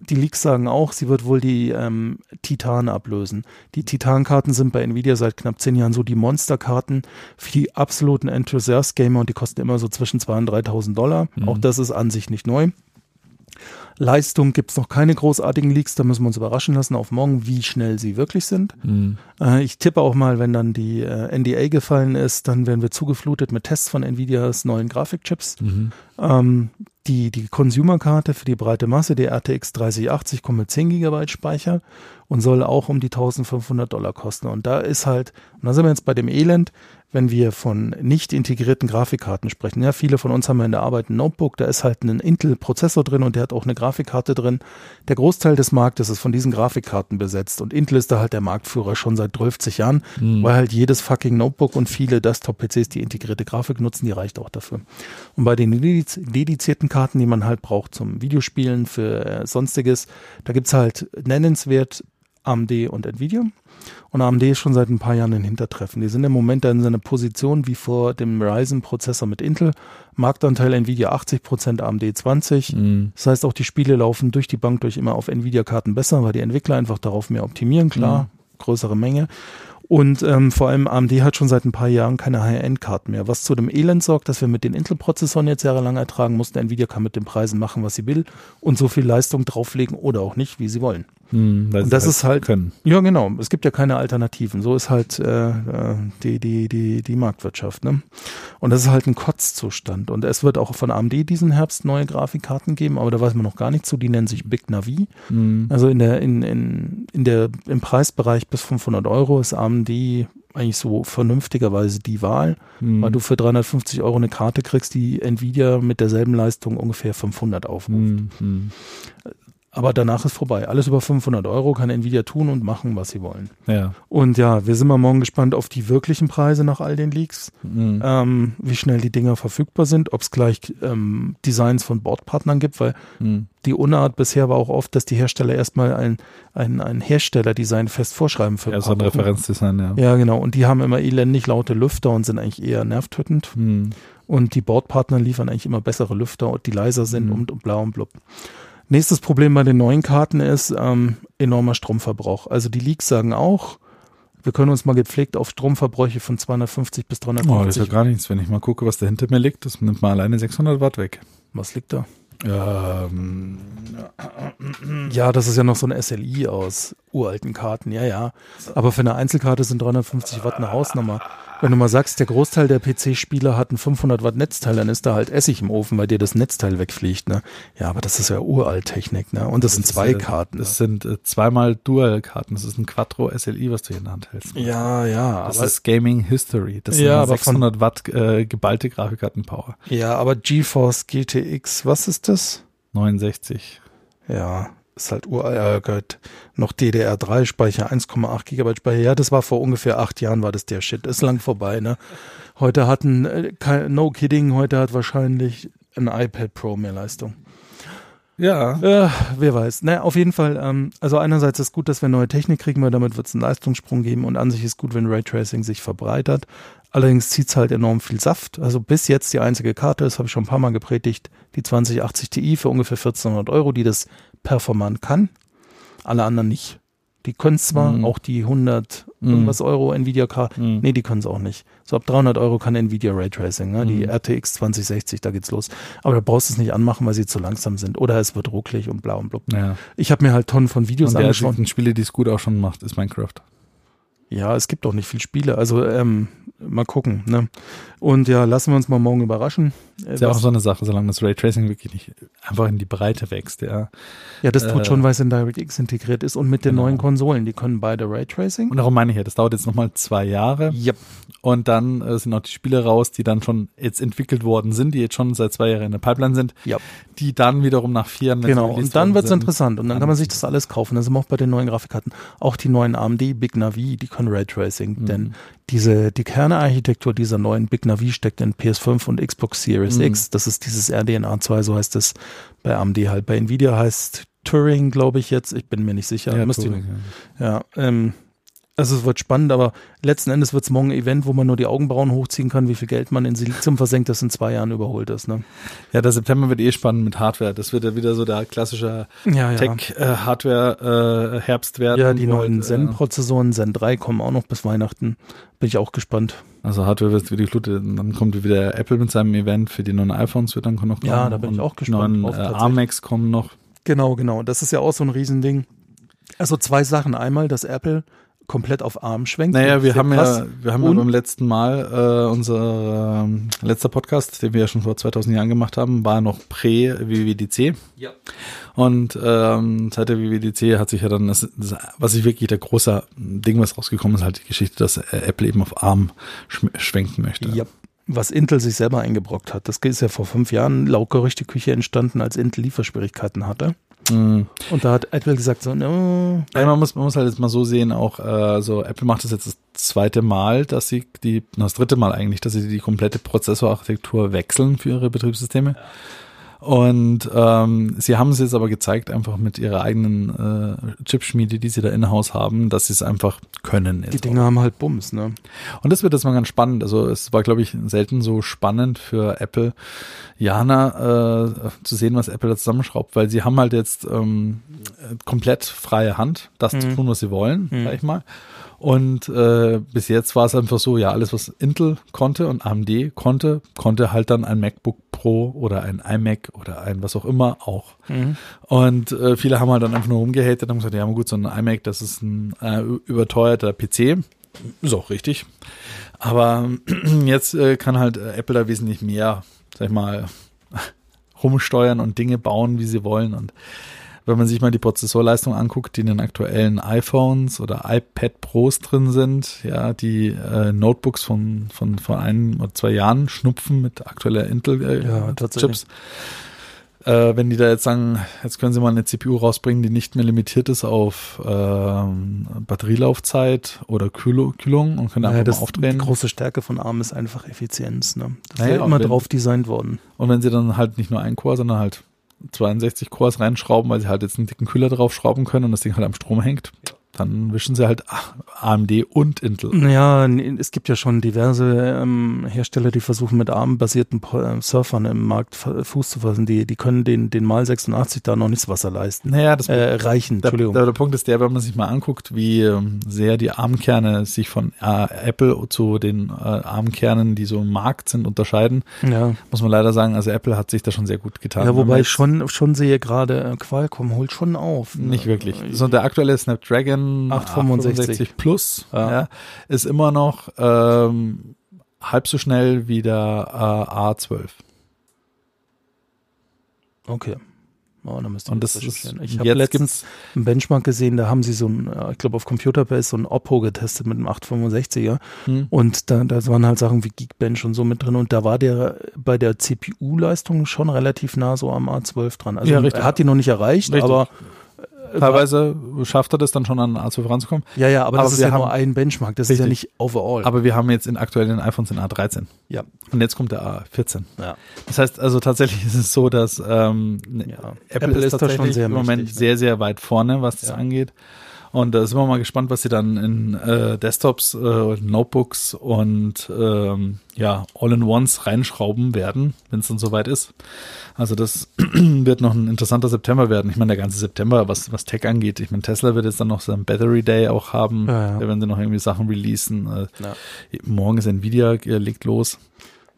[SPEAKER 2] die Leaks sagen auch, sie wird wohl die ähm, Titan ablösen. Die Titan-Karten sind bei Nvidia seit knapp zehn Jahren so die Monster-Karten für die absoluten Enthusiast-Gamer und die kosten immer so zwischen 2.000 und 3.000 Dollar.
[SPEAKER 1] Mhm.
[SPEAKER 2] Auch das ist an sich nicht neu. Leistung gibt's noch keine großartigen Leaks, da müssen wir uns überraschen lassen auf morgen, wie schnell sie wirklich sind.
[SPEAKER 1] Mhm.
[SPEAKER 2] Äh, ich tippe auch mal, wenn dann die äh, NDA gefallen ist, dann werden wir zugeflutet mit Tests von Nvidias neuen Grafikchips.
[SPEAKER 1] Mhm.
[SPEAKER 2] Ähm, die, die Consumer-Karte für die breite Masse, die RTX 3080, kommt mit 10 GB Speicher und soll auch um die 1500 Dollar kosten. Und da ist halt, und da sind wir jetzt bei dem Elend, wenn wir von nicht integrierten Grafikkarten sprechen. Ja, viele von uns haben ja in der Arbeit ein Notebook, da ist halt ein Intel-Prozessor drin und der hat auch eine Grafikkarte drin. Der Großteil des Marktes ist von diesen Grafikkarten besetzt und Intel ist da halt der Marktführer schon seit 12 Jahren,
[SPEAKER 1] Mhm.
[SPEAKER 2] weil halt jedes fucking Notebook und viele Desktop-PCs die integrierte Grafik nutzen, die reicht auch dafür. Und bei den dediz- dedizierten Karten, die man halt braucht zum Videospielen, für äh, sonstiges, da gibt's halt nennenswert AMD und Nvidia. Und AMD ist schon seit ein paar Jahren in Hintertreffen. Die sind im Moment da in seiner Position wie vor dem Ryzen-Prozessor mit Intel. Marktanteil Nvidia 80%, AMD 20%.
[SPEAKER 1] Mhm.
[SPEAKER 2] Das heißt, auch die Spiele laufen durch die Bank durch immer auf Nvidia-Karten besser, weil die Entwickler einfach darauf mehr optimieren, klar, größere Menge. Und ähm, vor allem AMD hat schon seit ein paar Jahren keine High-End-Karten mehr, was zu dem Elend sorgt, dass wir mit den Intel-Prozessoren jetzt jahrelang ertragen mussten. Nvidia kann mit den Preisen machen, was sie will und so viel Leistung drauflegen oder auch nicht, wie sie wollen.
[SPEAKER 1] Weil
[SPEAKER 2] Und das ist halt-
[SPEAKER 1] können.
[SPEAKER 2] Ja, genau. Es gibt ja keine Alternativen. So ist halt äh, äh, die, die, die, die Marktwirtschaft. Ne? Und das ist halt ein Kotzzustand. Und es wird auch von AMD diesen Herbst neue Grafikkarten geben, aber da weiß man noch gar nicht zu. Die nennen sich Big Navi.
[SPEAKER 1] Mhm.
[SPEAKER 2] Also in der, in, in, in der, im Preisbereich bis 500 Euro ist AMD eigentlich so vernünftigerweise die Wahl,
[SPEAKER 1] Mhm.
[SPEAKER 2] weil du für 350 Euro eine Karte kriegst, die Nvidia mit derselben Leistung ungefähr 500 aufruft.
[SPEAKER 1] Mhm.
[SPEAKER 2] Aber danach ist vorbei. Alles über 500 Euro kann Nvidia tun und machen, was sie wollen.
[SPEAKER 1] Ja.
[SPEAKER 2] Und ja, wir sind mal morgen gespannt auf die wirklichen Preise nach all den Leaks,
[SPEAKER 1] Mhm.
[SPEAKER 2] ähm, wie schnell die Dinger verfügbar sind, ob es gleich ähm, Designs von Bordpartnern gibt, weil
[SPEAKER 1] Mhm.
[SPEAKER 2] die Unart bisher war auch oft, dass die Hersteller erstmal ein, ein, ein Herstellerdesign fest vorschreiben für
[SPEAKER 1] Ja, so ein. Referenzdesign, ja.
[SPEAKER 2] Ja, genau. Und die haben immer elendig laute Lüfter und sind eigentlich eher nervtötend.
[SPEAKER 1] Mhm.
[SPEAKER 2] Und die Bordpartner liefern eigentlich immer bessere Lüfter, die leiser sind
[SPEAKER 1] Mhm.
[SPEAKER 2] und, und blau und blub. Nächstes Problem bei den neuen Karten ist ähm, enormer Stromverbrauch. Also die Leaks sagen auch, wir können uns mal gepflegt auf Stromverbräuche von 250 bis
[SPEAKER 1] Oh, das
[SPEAKER 2] 350.
[SPEAKER 1] ist ja gar nichts. Wenn ich mal gucke, was da hinter mir liegt, das nimmt mal alleine 600 Watt weg.
[SPEAKER 2] Was liegt da?
[SPEAKER 1] Ähm,
[SPEAKER 2] Ja, das ist ja noch so ein SLI aus uralten Karten. Ja, ja. Aber für eine Einzelkarte sind 350 Watt eine Hausnummer. Wenn du mal sagst, der Großteil der PC-Spieler hat ein 500 Watt Netzteil, dann ist da halt Essig im Ofen, weil dir das Netzteil wegfliegt. Ne? Ja, aber das ist ja Uralt-Technik. Ne? Und das, sind zwei
[SPEAKER 1] äh,
[SPEAKER 2] Karten.
[SPEAKER 1] Das sind äh, zweimal Dual-Karten. Das ist ein Quattro SLI, was du hier in der Hand hältst.
[SPEAKER 2] ja, ja.
[SPEAKER 1] Das ist Gaming History. Das
[SPEAKER 2] Ja,
[SPEAKER 1] sind
[SPEAKER 2] aber von-
[SPEAKER 1] 600 Watt äh, geballte Grafikkartenpower.
[SPEAKER 2] ja, aber GeForce GTX, was ist das?
[SPEAKER 1] 69.
[SPEAKER 2] Ja, ist halt uralt. Noch DDR3-Speicher, 1,8 Gigabyte Speicher. Ja, das war vor ungefähr acht Jahren, war das der Shit. Ist lang vorbei, ne? Heute hatten, äh, no kidding, heute hat wahrscheinlich ein iPad Pro mehr Leistung.
[SPEAKER 1] Ja.
[SPEAKER 2] Ja, wer weiß. Naja, auf jeden Fall, ähm, also einerseits ist gut, dass wir neue Technik kriegen, weil damit wird es einen Leistungssprung geben und an sich ist gut, wenn Raytracing sich verbreitert. Allerdings zieht es halt enorm viel Saft. Also bis jetzt die einzige Karte, das habe ich schon ein paar Mal gepredigt, die 2080 Ti für ungefähr 1400 Euro, die das performant kann. Alle anderen nicht. Die können zwar,
[SPEAKER 1] Mhm.
[SPEAKER 2] auch die 100
[SPEAKER 1] Mhm.
[SPEAKER 2] irgendwas Euro Nvidia Karte,
[SPEAKER 1] Mhm.
[SPEAKER 2] nee, die können es auch nicht. So ab 300 Euro kann Nvidia Raytracing, ne? die
[SPEAKER 1] Mhm.
[SPEAKER 2] RTX 2060, da geht's los. Aber da brauchst du es nicht anmachen, weil sie zu langsam sind. Oder es wird rucklig und blau und blub.
[SPEAKER 1] ja.
[SPEAKER 2] Ich habe mir halt Tonnen von Videos
[SPEAKER 1] Und der
[SPEAKER 2] angeschaut.
[SPEAKER 1] einzigen Spiele, die es gut auch schon macht, ist Minecraft.
[SPEAKER 2] Ja, es gibt auch nicht viel Spiele. Also ähm, mal gucken. Ne? Und ja, lassen wir uns mal morgen überraschen.
[SPEAKER 1] Ist ja auch so eine Sache, solange das Raytracing wirklich nicht einfach in die Breite wächst, ja.
[SPEAKER 2] ja, das tut
[SPEAKER 1] äh,
[SPEAKER 2] schon, weil es in DirectX integriert ist und mit den
[SPEAKER 1] genau.
[SPEAKER 2] neuen Konsolen. Die können beide Raytracing.
[SPEAKER 1] Und darum meine ich ja, das dauert jetzt nochmal zwei Jahre.
[SPEAKER 2] Yep.
[SPEAKER 1] Und dann äh, sind auch die Spiele raus, die dann schon jetzt entwickelt worden sind, die jetzt schon seit zwei Jahren in der Pipeline sind,
[SPEAKER 2] Yep.
[SPEAKER 1] die dann wiederum nach vier Jahren
[SPEAKER 2] Genau, und dann wird's
[SPEAKER 1] sind,
[SPEAKER 2] interessant und dann kann man sich das alles kaufen. Das sind wir auch bei den neuen Grafikkarten. Auch die neuen AMD Big Navi, die können Raytracing,
[SPEAKER 1] Mhm.
[SPEAKER 2] denn diese, die Kernearchitektur dieser neuen Big Navi steckt in PS5 und Xbox Series
[SPEAKER 1] Mhm.
[SPEAKER 2] X. Das ist dieses RDNA 2, so heißt es bei AMD halt. Bei Nvidia heißt Turing, glaube ich jetzt. Ich bin mir nicht sicher.
[SPEAKER 1] Ja,
[SPEAKER 2] Müsste ich-
[SPEAKER 1] Turing, ja.
[SPEAKER 2] ja, ähm, also es wird spannend, aber letzten Endes wird es morgen ein Event, wo man nur die Augenbrauen hochziehen kann, wie viel Geld man in Silizium versenkt, das in zwei Jahren überholt ist. Ne?
[SPEAKER 1] ja, der September wird eh spannend mit Hardware. Das wird ja wieder so der klassische
[SPEAKER 2] Ja, ja.
[SPEAKER 1] Tech-Hardware-Herbst werden.
[SPEAKER 2] Ja, die neuen
[SPEAKER 1] äh,
[SPEAKER 2] Zen-Prozessoren, Zen 3 kommen auch noch bis Weihnachten. Bin ich auch gespannt.
[SPEAKER 1] Also Hardware wird wieder geflutet. Dann kommt wieder Apple mit seinem Event für die neuen iPhones wird dann noch kommen.
[SPEAKER 2] Ja, da bin ich auch gespannt
[SPEAKER 1] Neuen
[SPEAKER 2] drauf,
[SPEAKER 1] äh. ARMX kommen noch.
[SPEAKER 2] Genau, genau. Das ist ja auch so ein Riesending. Also zwei Sachen. Einmal, dass Apple komplett auf ARM schwenkt.
[SPEAKER 1] Naja, wir haben
[SPEAKER 2] krass.
[SPEAKER 1] ja, wir haben ja
[SPEAKER 2] Und-
[SPEAKER 1] beim letzten Mal äh, unser ähm, letzter Podcast, den wir ja schon vor 2000 Jahren gemacht haben, war noch prä-WWDC.
[SPEAKER 2] Ja.
[SPEAKER 1] Und ähm, seit der WWDC hat sich ja dann, das, das, was ich wirklich der große Ding, was rausgekommen ist, halt die Geschichte, dass äh, Apple eben auf ARM schwenken möchte.
[SPEAKER 2] Ja. Was Intel sich selber eingebrockt hat. Das ist ja vor fünf Jahren laut Gerüchteküche entstanden, als Intel Lieferschwierigkeiten hatte.
[SPEAKER 1] Mhm.
[SPEAKER 2] Und da hat Apple gesagt so, no,
[SPEAKER 1] Ja, man muss, man muss halt jetzt mal so sehen, auch äh, so Apple macht das jetzt das zweite Mal, dass sie die, das dritte Mal eigentlich, dass sie die komplette Prozessorarchitektur wechseln für ihre Betriebssysteme. Und ähm, sie haben es jetzt aber gezeigt, einfach mit ihrer eigenen äh, Chipschmiede, die sie da in-house haben, dass sie es einfach können.
[SPEAKER 2] die Dinger haben halt Bums, ne?
[SPEAKER 1] und das wird jetzt mal ganz spannend. Also es war, glaube ich, selten so spannend für Apple, Jana, äh, zu sehen, was Apple da zusammenschraubt, weil sie haben halt jetzt ähm, komplett freie Hand, das zu
[SPEAKER 2] Mhm.
[SPEAKER 1] tun, was sie wollen,
[SPEAKER 2] Mhm.
[SPEAKER 1] sag ich mal. Und äh, bis jetzt war es einfach so, ja, alles, was Intel konnte und AMD konnte, konnte halt dann ein MacBook Pro oder ein iMac oder ein was auch immer auch.
[SPEAKER 2] Mhm.
[SPEAKER 1] Und äh, viele haben halt dann einfach nur rumgehatet und haben gesagt, ja gut, so ein iMac, das ist ein äh, überteuerter PC. Ist auch richtig. Aber jetzt äh, kann halt äh, Apple da wesentlich mehr, sag ich mal, rumsteuern und Dinge bauen, wie sie wollen. Und wenn man sich mal die Prozessorleistung anguckt, die in den aktuellen iPhones oder iPad Pros drin sind, ja, die äh, Notebooks von, von, von ein oder zwei Jahren schnupfen mit aktueller Intel äh,
[SPEAKER 2] Ja.
[SPEAKER 1] Äh, wenn die da jetzt sagen, jetzt können sie mal eine CPU rausbringen, die nicht mehr limitiert ist auf ähm, Batterielaufzeit oder Kühl Kühlung und können
[SPEAKER 2] Naja,
[SPEAKER 1] einfach
[SPEAKER 2] das,
[SPEAKER 1] mal aufdrehen.
[SPEAKER 2] die große Stärke von ARM ist einfach Effizienz. Ne? Das
[SPEAKER 1] Naja,
[SPEAKER 2] ist ja immer
[SPEAKER 1] wenn-
[SPEAKER 2] drauf designt worden.
[SPEAKER 1] Und wenn sie dann halt nicht nur einen Core, sondern halt 62 Cores reinschrauben, weil sie halt jetzt einen dicken Kühler draufschrauben können und das Ding halt am Strom hängt, dann wischen sie halt AMD und Intel.
[SPEAKER 2] Ja, nee, es gibt ja schon diverse ähm, Hersteller, die versuchen mit ARM-basierten äh, Surfern im Markt Fu- Fuß zu fassen. Die, die können den, den Mal 86 da noch nichts Wasser leisten.
[SPEAKER 1] Naja, das
[SPEAKER 2] Äh, reichen,
[SPEAKER 1] Der,
[SPEAKER 2] Entschuldigung.
[SPEAKER 1] der, der Punkt ist der, wenn man sich mal anguckt, wie ähm, sehr die ARM-Kerne sich von äh, Apple zu den äh, ARM-Kernen, die so im Markt sind, unterscheiden,
[SPEAKER 2] ja.
[SPEAKER 1] muss man leider sagen, also Apple hat sich da schon sehr gut getan.
[SPEAKER 2] ja, wobei ich schon, schon sehe gerade, äh, Qualcomm holt schon auf. ne?
[SPEAKER 1] Nicht wirklich. So der aktuelle Snapdragon
[SPEAKER 2] 865
[SPEAKER 1] Plus
[SPEAKER 2] Ja.
[SPEAKER 1] ja, ist immer noch ähm, halb so schnell wie der äh, A12.
[SPEAKER 2] Okay. Oh, dann müsst ihr
[SPEAKER 1] Und
[SPEAKER 2] das
[SPEAKER 1] das ist.
[SPEAKER 2] Ich habe letztens einen Benchmark gesehen, da haben sie so ein, äh, ich glaube auf Computerbase so ein Oppo getestet mit einem 865er
[SPEAKER 1] Hm.
[SPEAKER 2] und da, da waren halt Sachen wie Geekbench und so mit drin und da war der bei der CPU-Leistung schon relativ nah so am A12 dran. Also
[SPEAKER 1] Ja,
[SPEAKER 2] er hat die noch nicht erreicht,
[SPEAKER 1] Richtig.
[SPEAKER 2] aber
[SPEAKER 1] Teilweise schafft er das dann schon an A12 ranzukommen.
[SPEAKER 2] ja, ja, aber,
[SPEAKER 1] Aber
[SPEAKER 2] das ist ja nur
[SPEAKER 1] haben-
[SPEAKER 2] ein Benchmark, das ist ja
[SPEAKER 1] Richtig.
[SPEAKER 2] nicht overall.
[SPEAKER 1] Aber wir haben jetzt in aktuellen iPhones den A13.
[SPEAKER 2] ja,
[SPEAKER 1] Und jetzt kommt der A14.
[SPEAKER 2] ja.
[SPEAKER 1] Das heißt also tatsächlich ist es so, dass ähm,
[SPEAKER 2] Ja.
[SPEAKER 1] Apple,
[SPEAKER 2] Apple
[SPEAKER 1] ist, tatsächlich
[SPEAKER 2] schon sehr
[SPEAKER 1] im Moment
[SPEAKER 2] mächtig, ne?
[SPEAKER 1] sehr, sehr weit vorne, was das
[SPEAKER 2] Ja.
[SPEAKER 1] angeht. Und da sind wir mal gespannt, was sie dann in äh, Desktops, äh, Notebooks und ähm, ja, All-in-Ones reinschrauben werden, wenn es dann soweit ist. Also das wird noch ein interessanter September werden. Ich meine, der ganze September, was, was Tech angeht. Ich meine, Tesla wird jetzt dann noch seinen Battery Day auch haben.
[SPEAKER 2] Ja, ja.
[SPEAKER 1] Da werden sie noch irgendwie Sachen releasen. Äh,
[SPEAKER 2] Ja.
[SPEAKER 1] Morgen ist Nvidia, äh, legt los.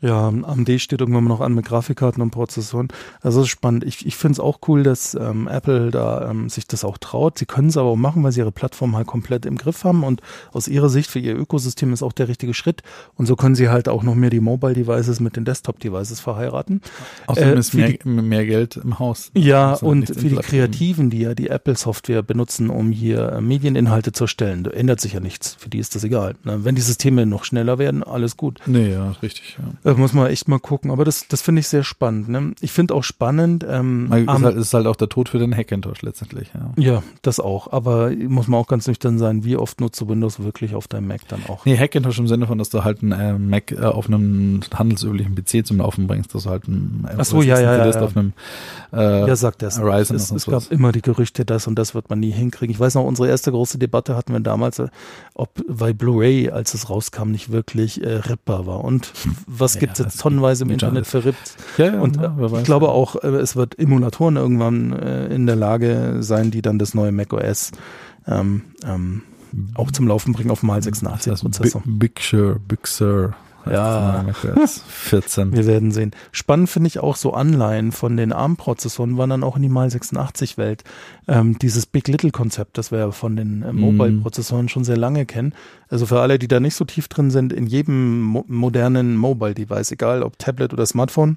[SPEAKER 2] Ja, AMD steht irgendwann mal noch an mit Grafikkarten und Prozessoren. Also das ist spannend. Ich, ich finde es auch cool, dass ähm, Apple da ähm, sich das auch traut. Sie können es aber auch machen, weil sie ihre Plattform halt komplett im Griff haben und aus ihrer Sicht für ihr Ökosystem ist auch der richtige Schritt. Und so können sie halt auch noch mehr die Mobile Devices mit den Desktop Devices verheiraten.
[SPEAKER 1] Außerdem
[SPEAKER 2] Äh,
[SPEAKER 1] ist mehr,
[SPEAKER 2] die-
[SPEAKER 1] mehr Geld im Haus.
[SPEAKER 2] Ja,
[SPEAKER 1] Das ist
[SPEAKER 2] und für die. Kreativen, die ja die Apple-Software benutzen, um hier äh, Medieninhalte zu erstellen, da ändert sich ja nichts. Für die ist das egal. Ne? Wenn die Systeme noch schneller werden, alles gut.
[SPEAKER 1] Nee, ja, richtig. Ja.
[SPEAKER 2] Äh, muss man echt mal gucken. Aber das, das finde ich sehr spannend. Ne? Ich finde auch spannend. Ähm,
[SPEAKER 1] Ist halt, ist halt auch der Tod für den Hackintosh letztendlich. Ja.
[SPEAKER 2] ja, das auch. Aber muss man auch ganz nüchtern sein, wie oft nutzt du Windows wirklich auf deinem Mac dann auch?
[SPEAKER 1] Nee, Hackintosh im Sinne von, dass du halt einen äh, Mac äh, auf einem handelsüblichen PC zum Laufen bringst, dass du halt einen äh,
[SPEAKER 2] Ach so, ja, ja, ja,
[SPEAKER 1] auf einem äh,
[SPEAKER 2] Ja, sagt das.
[SPEAKER 1] Ryzen
[SPEAKER 2] Es, es gab immer die Gerüchte, das und das wird man nie hinkriegen. Ich weiß noch, unsere erste große Debatte hatten wir damals, äh, ob weil Blu-ray, als es rauskam, nicht wirklich äh, rippbar war. Und was
[SPEAKER 1] Ja,
[SPEAKER 2] gibt's
[SPEAKER 1] das
[SPEAKER 2] jetzt tonnenweise im Internet
[SPEAKER 1] alles.
[SPEAKER 2] für Rips?
[SPEAKER 1] ja, ja,
[SPEAKER 2] Und äh,
[SPEAKER 1] wer
[SPEAKER 2] ich
[SPEAKER 1] weiß.
[SPEAKER 2] glaube auch, äh, es wird Emulatoren irgendwann äh, in der Lage sein, die dann das neue Mac OS ähm, ähm, auch zum Laufen bringen auf dem Mal 86
[SPEAKER 1] das heißt,
[SPEAKER 2] Prozessor.
[SPEAKER 1] Big, Big Sur, Big Sur.
[SPEAKER 2] Ja.
[SPEAKER 1] das neue macOS 14.
[SPEAKER 2] Wir werden sehen. Spannend finde ich auch so Anleihen von den ARM-Prozessoren waren dann auch in die Mal 86 Welt. Ähm, dieses Big Little Konzept, das wir ja von den äh,
[SPEAKER 1] Mhm.
[SPEAKER 2] Mobile-Prozessoren schon sehr lange kennen. Also für alle, die da nicht so tief drin sind, in jedem mo modernen Mobile-Device, egal ob Tablet oder Smartphone,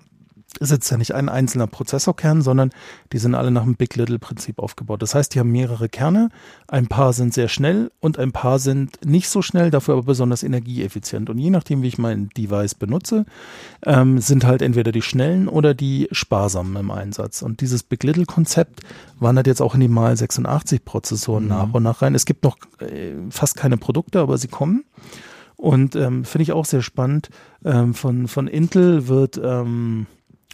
[SPEAKER 2] sitzt ja nicht ein einzelner Prozessorkern, sondern die sind alle nach dem Big Little Prinzip aufgebaut. Das heißt, die haben mehrere Kerne, ein paar sind sehr schnell und ein paar sind nicht so schnell, dafür aber besonders energieeffizient. Und je nachdem, wie ich mein Device benutze, ähm, sind halt entweder die schnellen oder die sparsamen im Einsatz. Und dieses Big Little Konzept wandert jetzt auch in die Mal 86 Prozessoren
[SPEAKER 1] Mhm.
[SPEAKER 2] nach und nach rein. Es gibt noch äh, fast keine Produkte, aber sie kommen. Und ähm, finde ich auch sehr spannend. Ähm, von, von Intel wird ähm,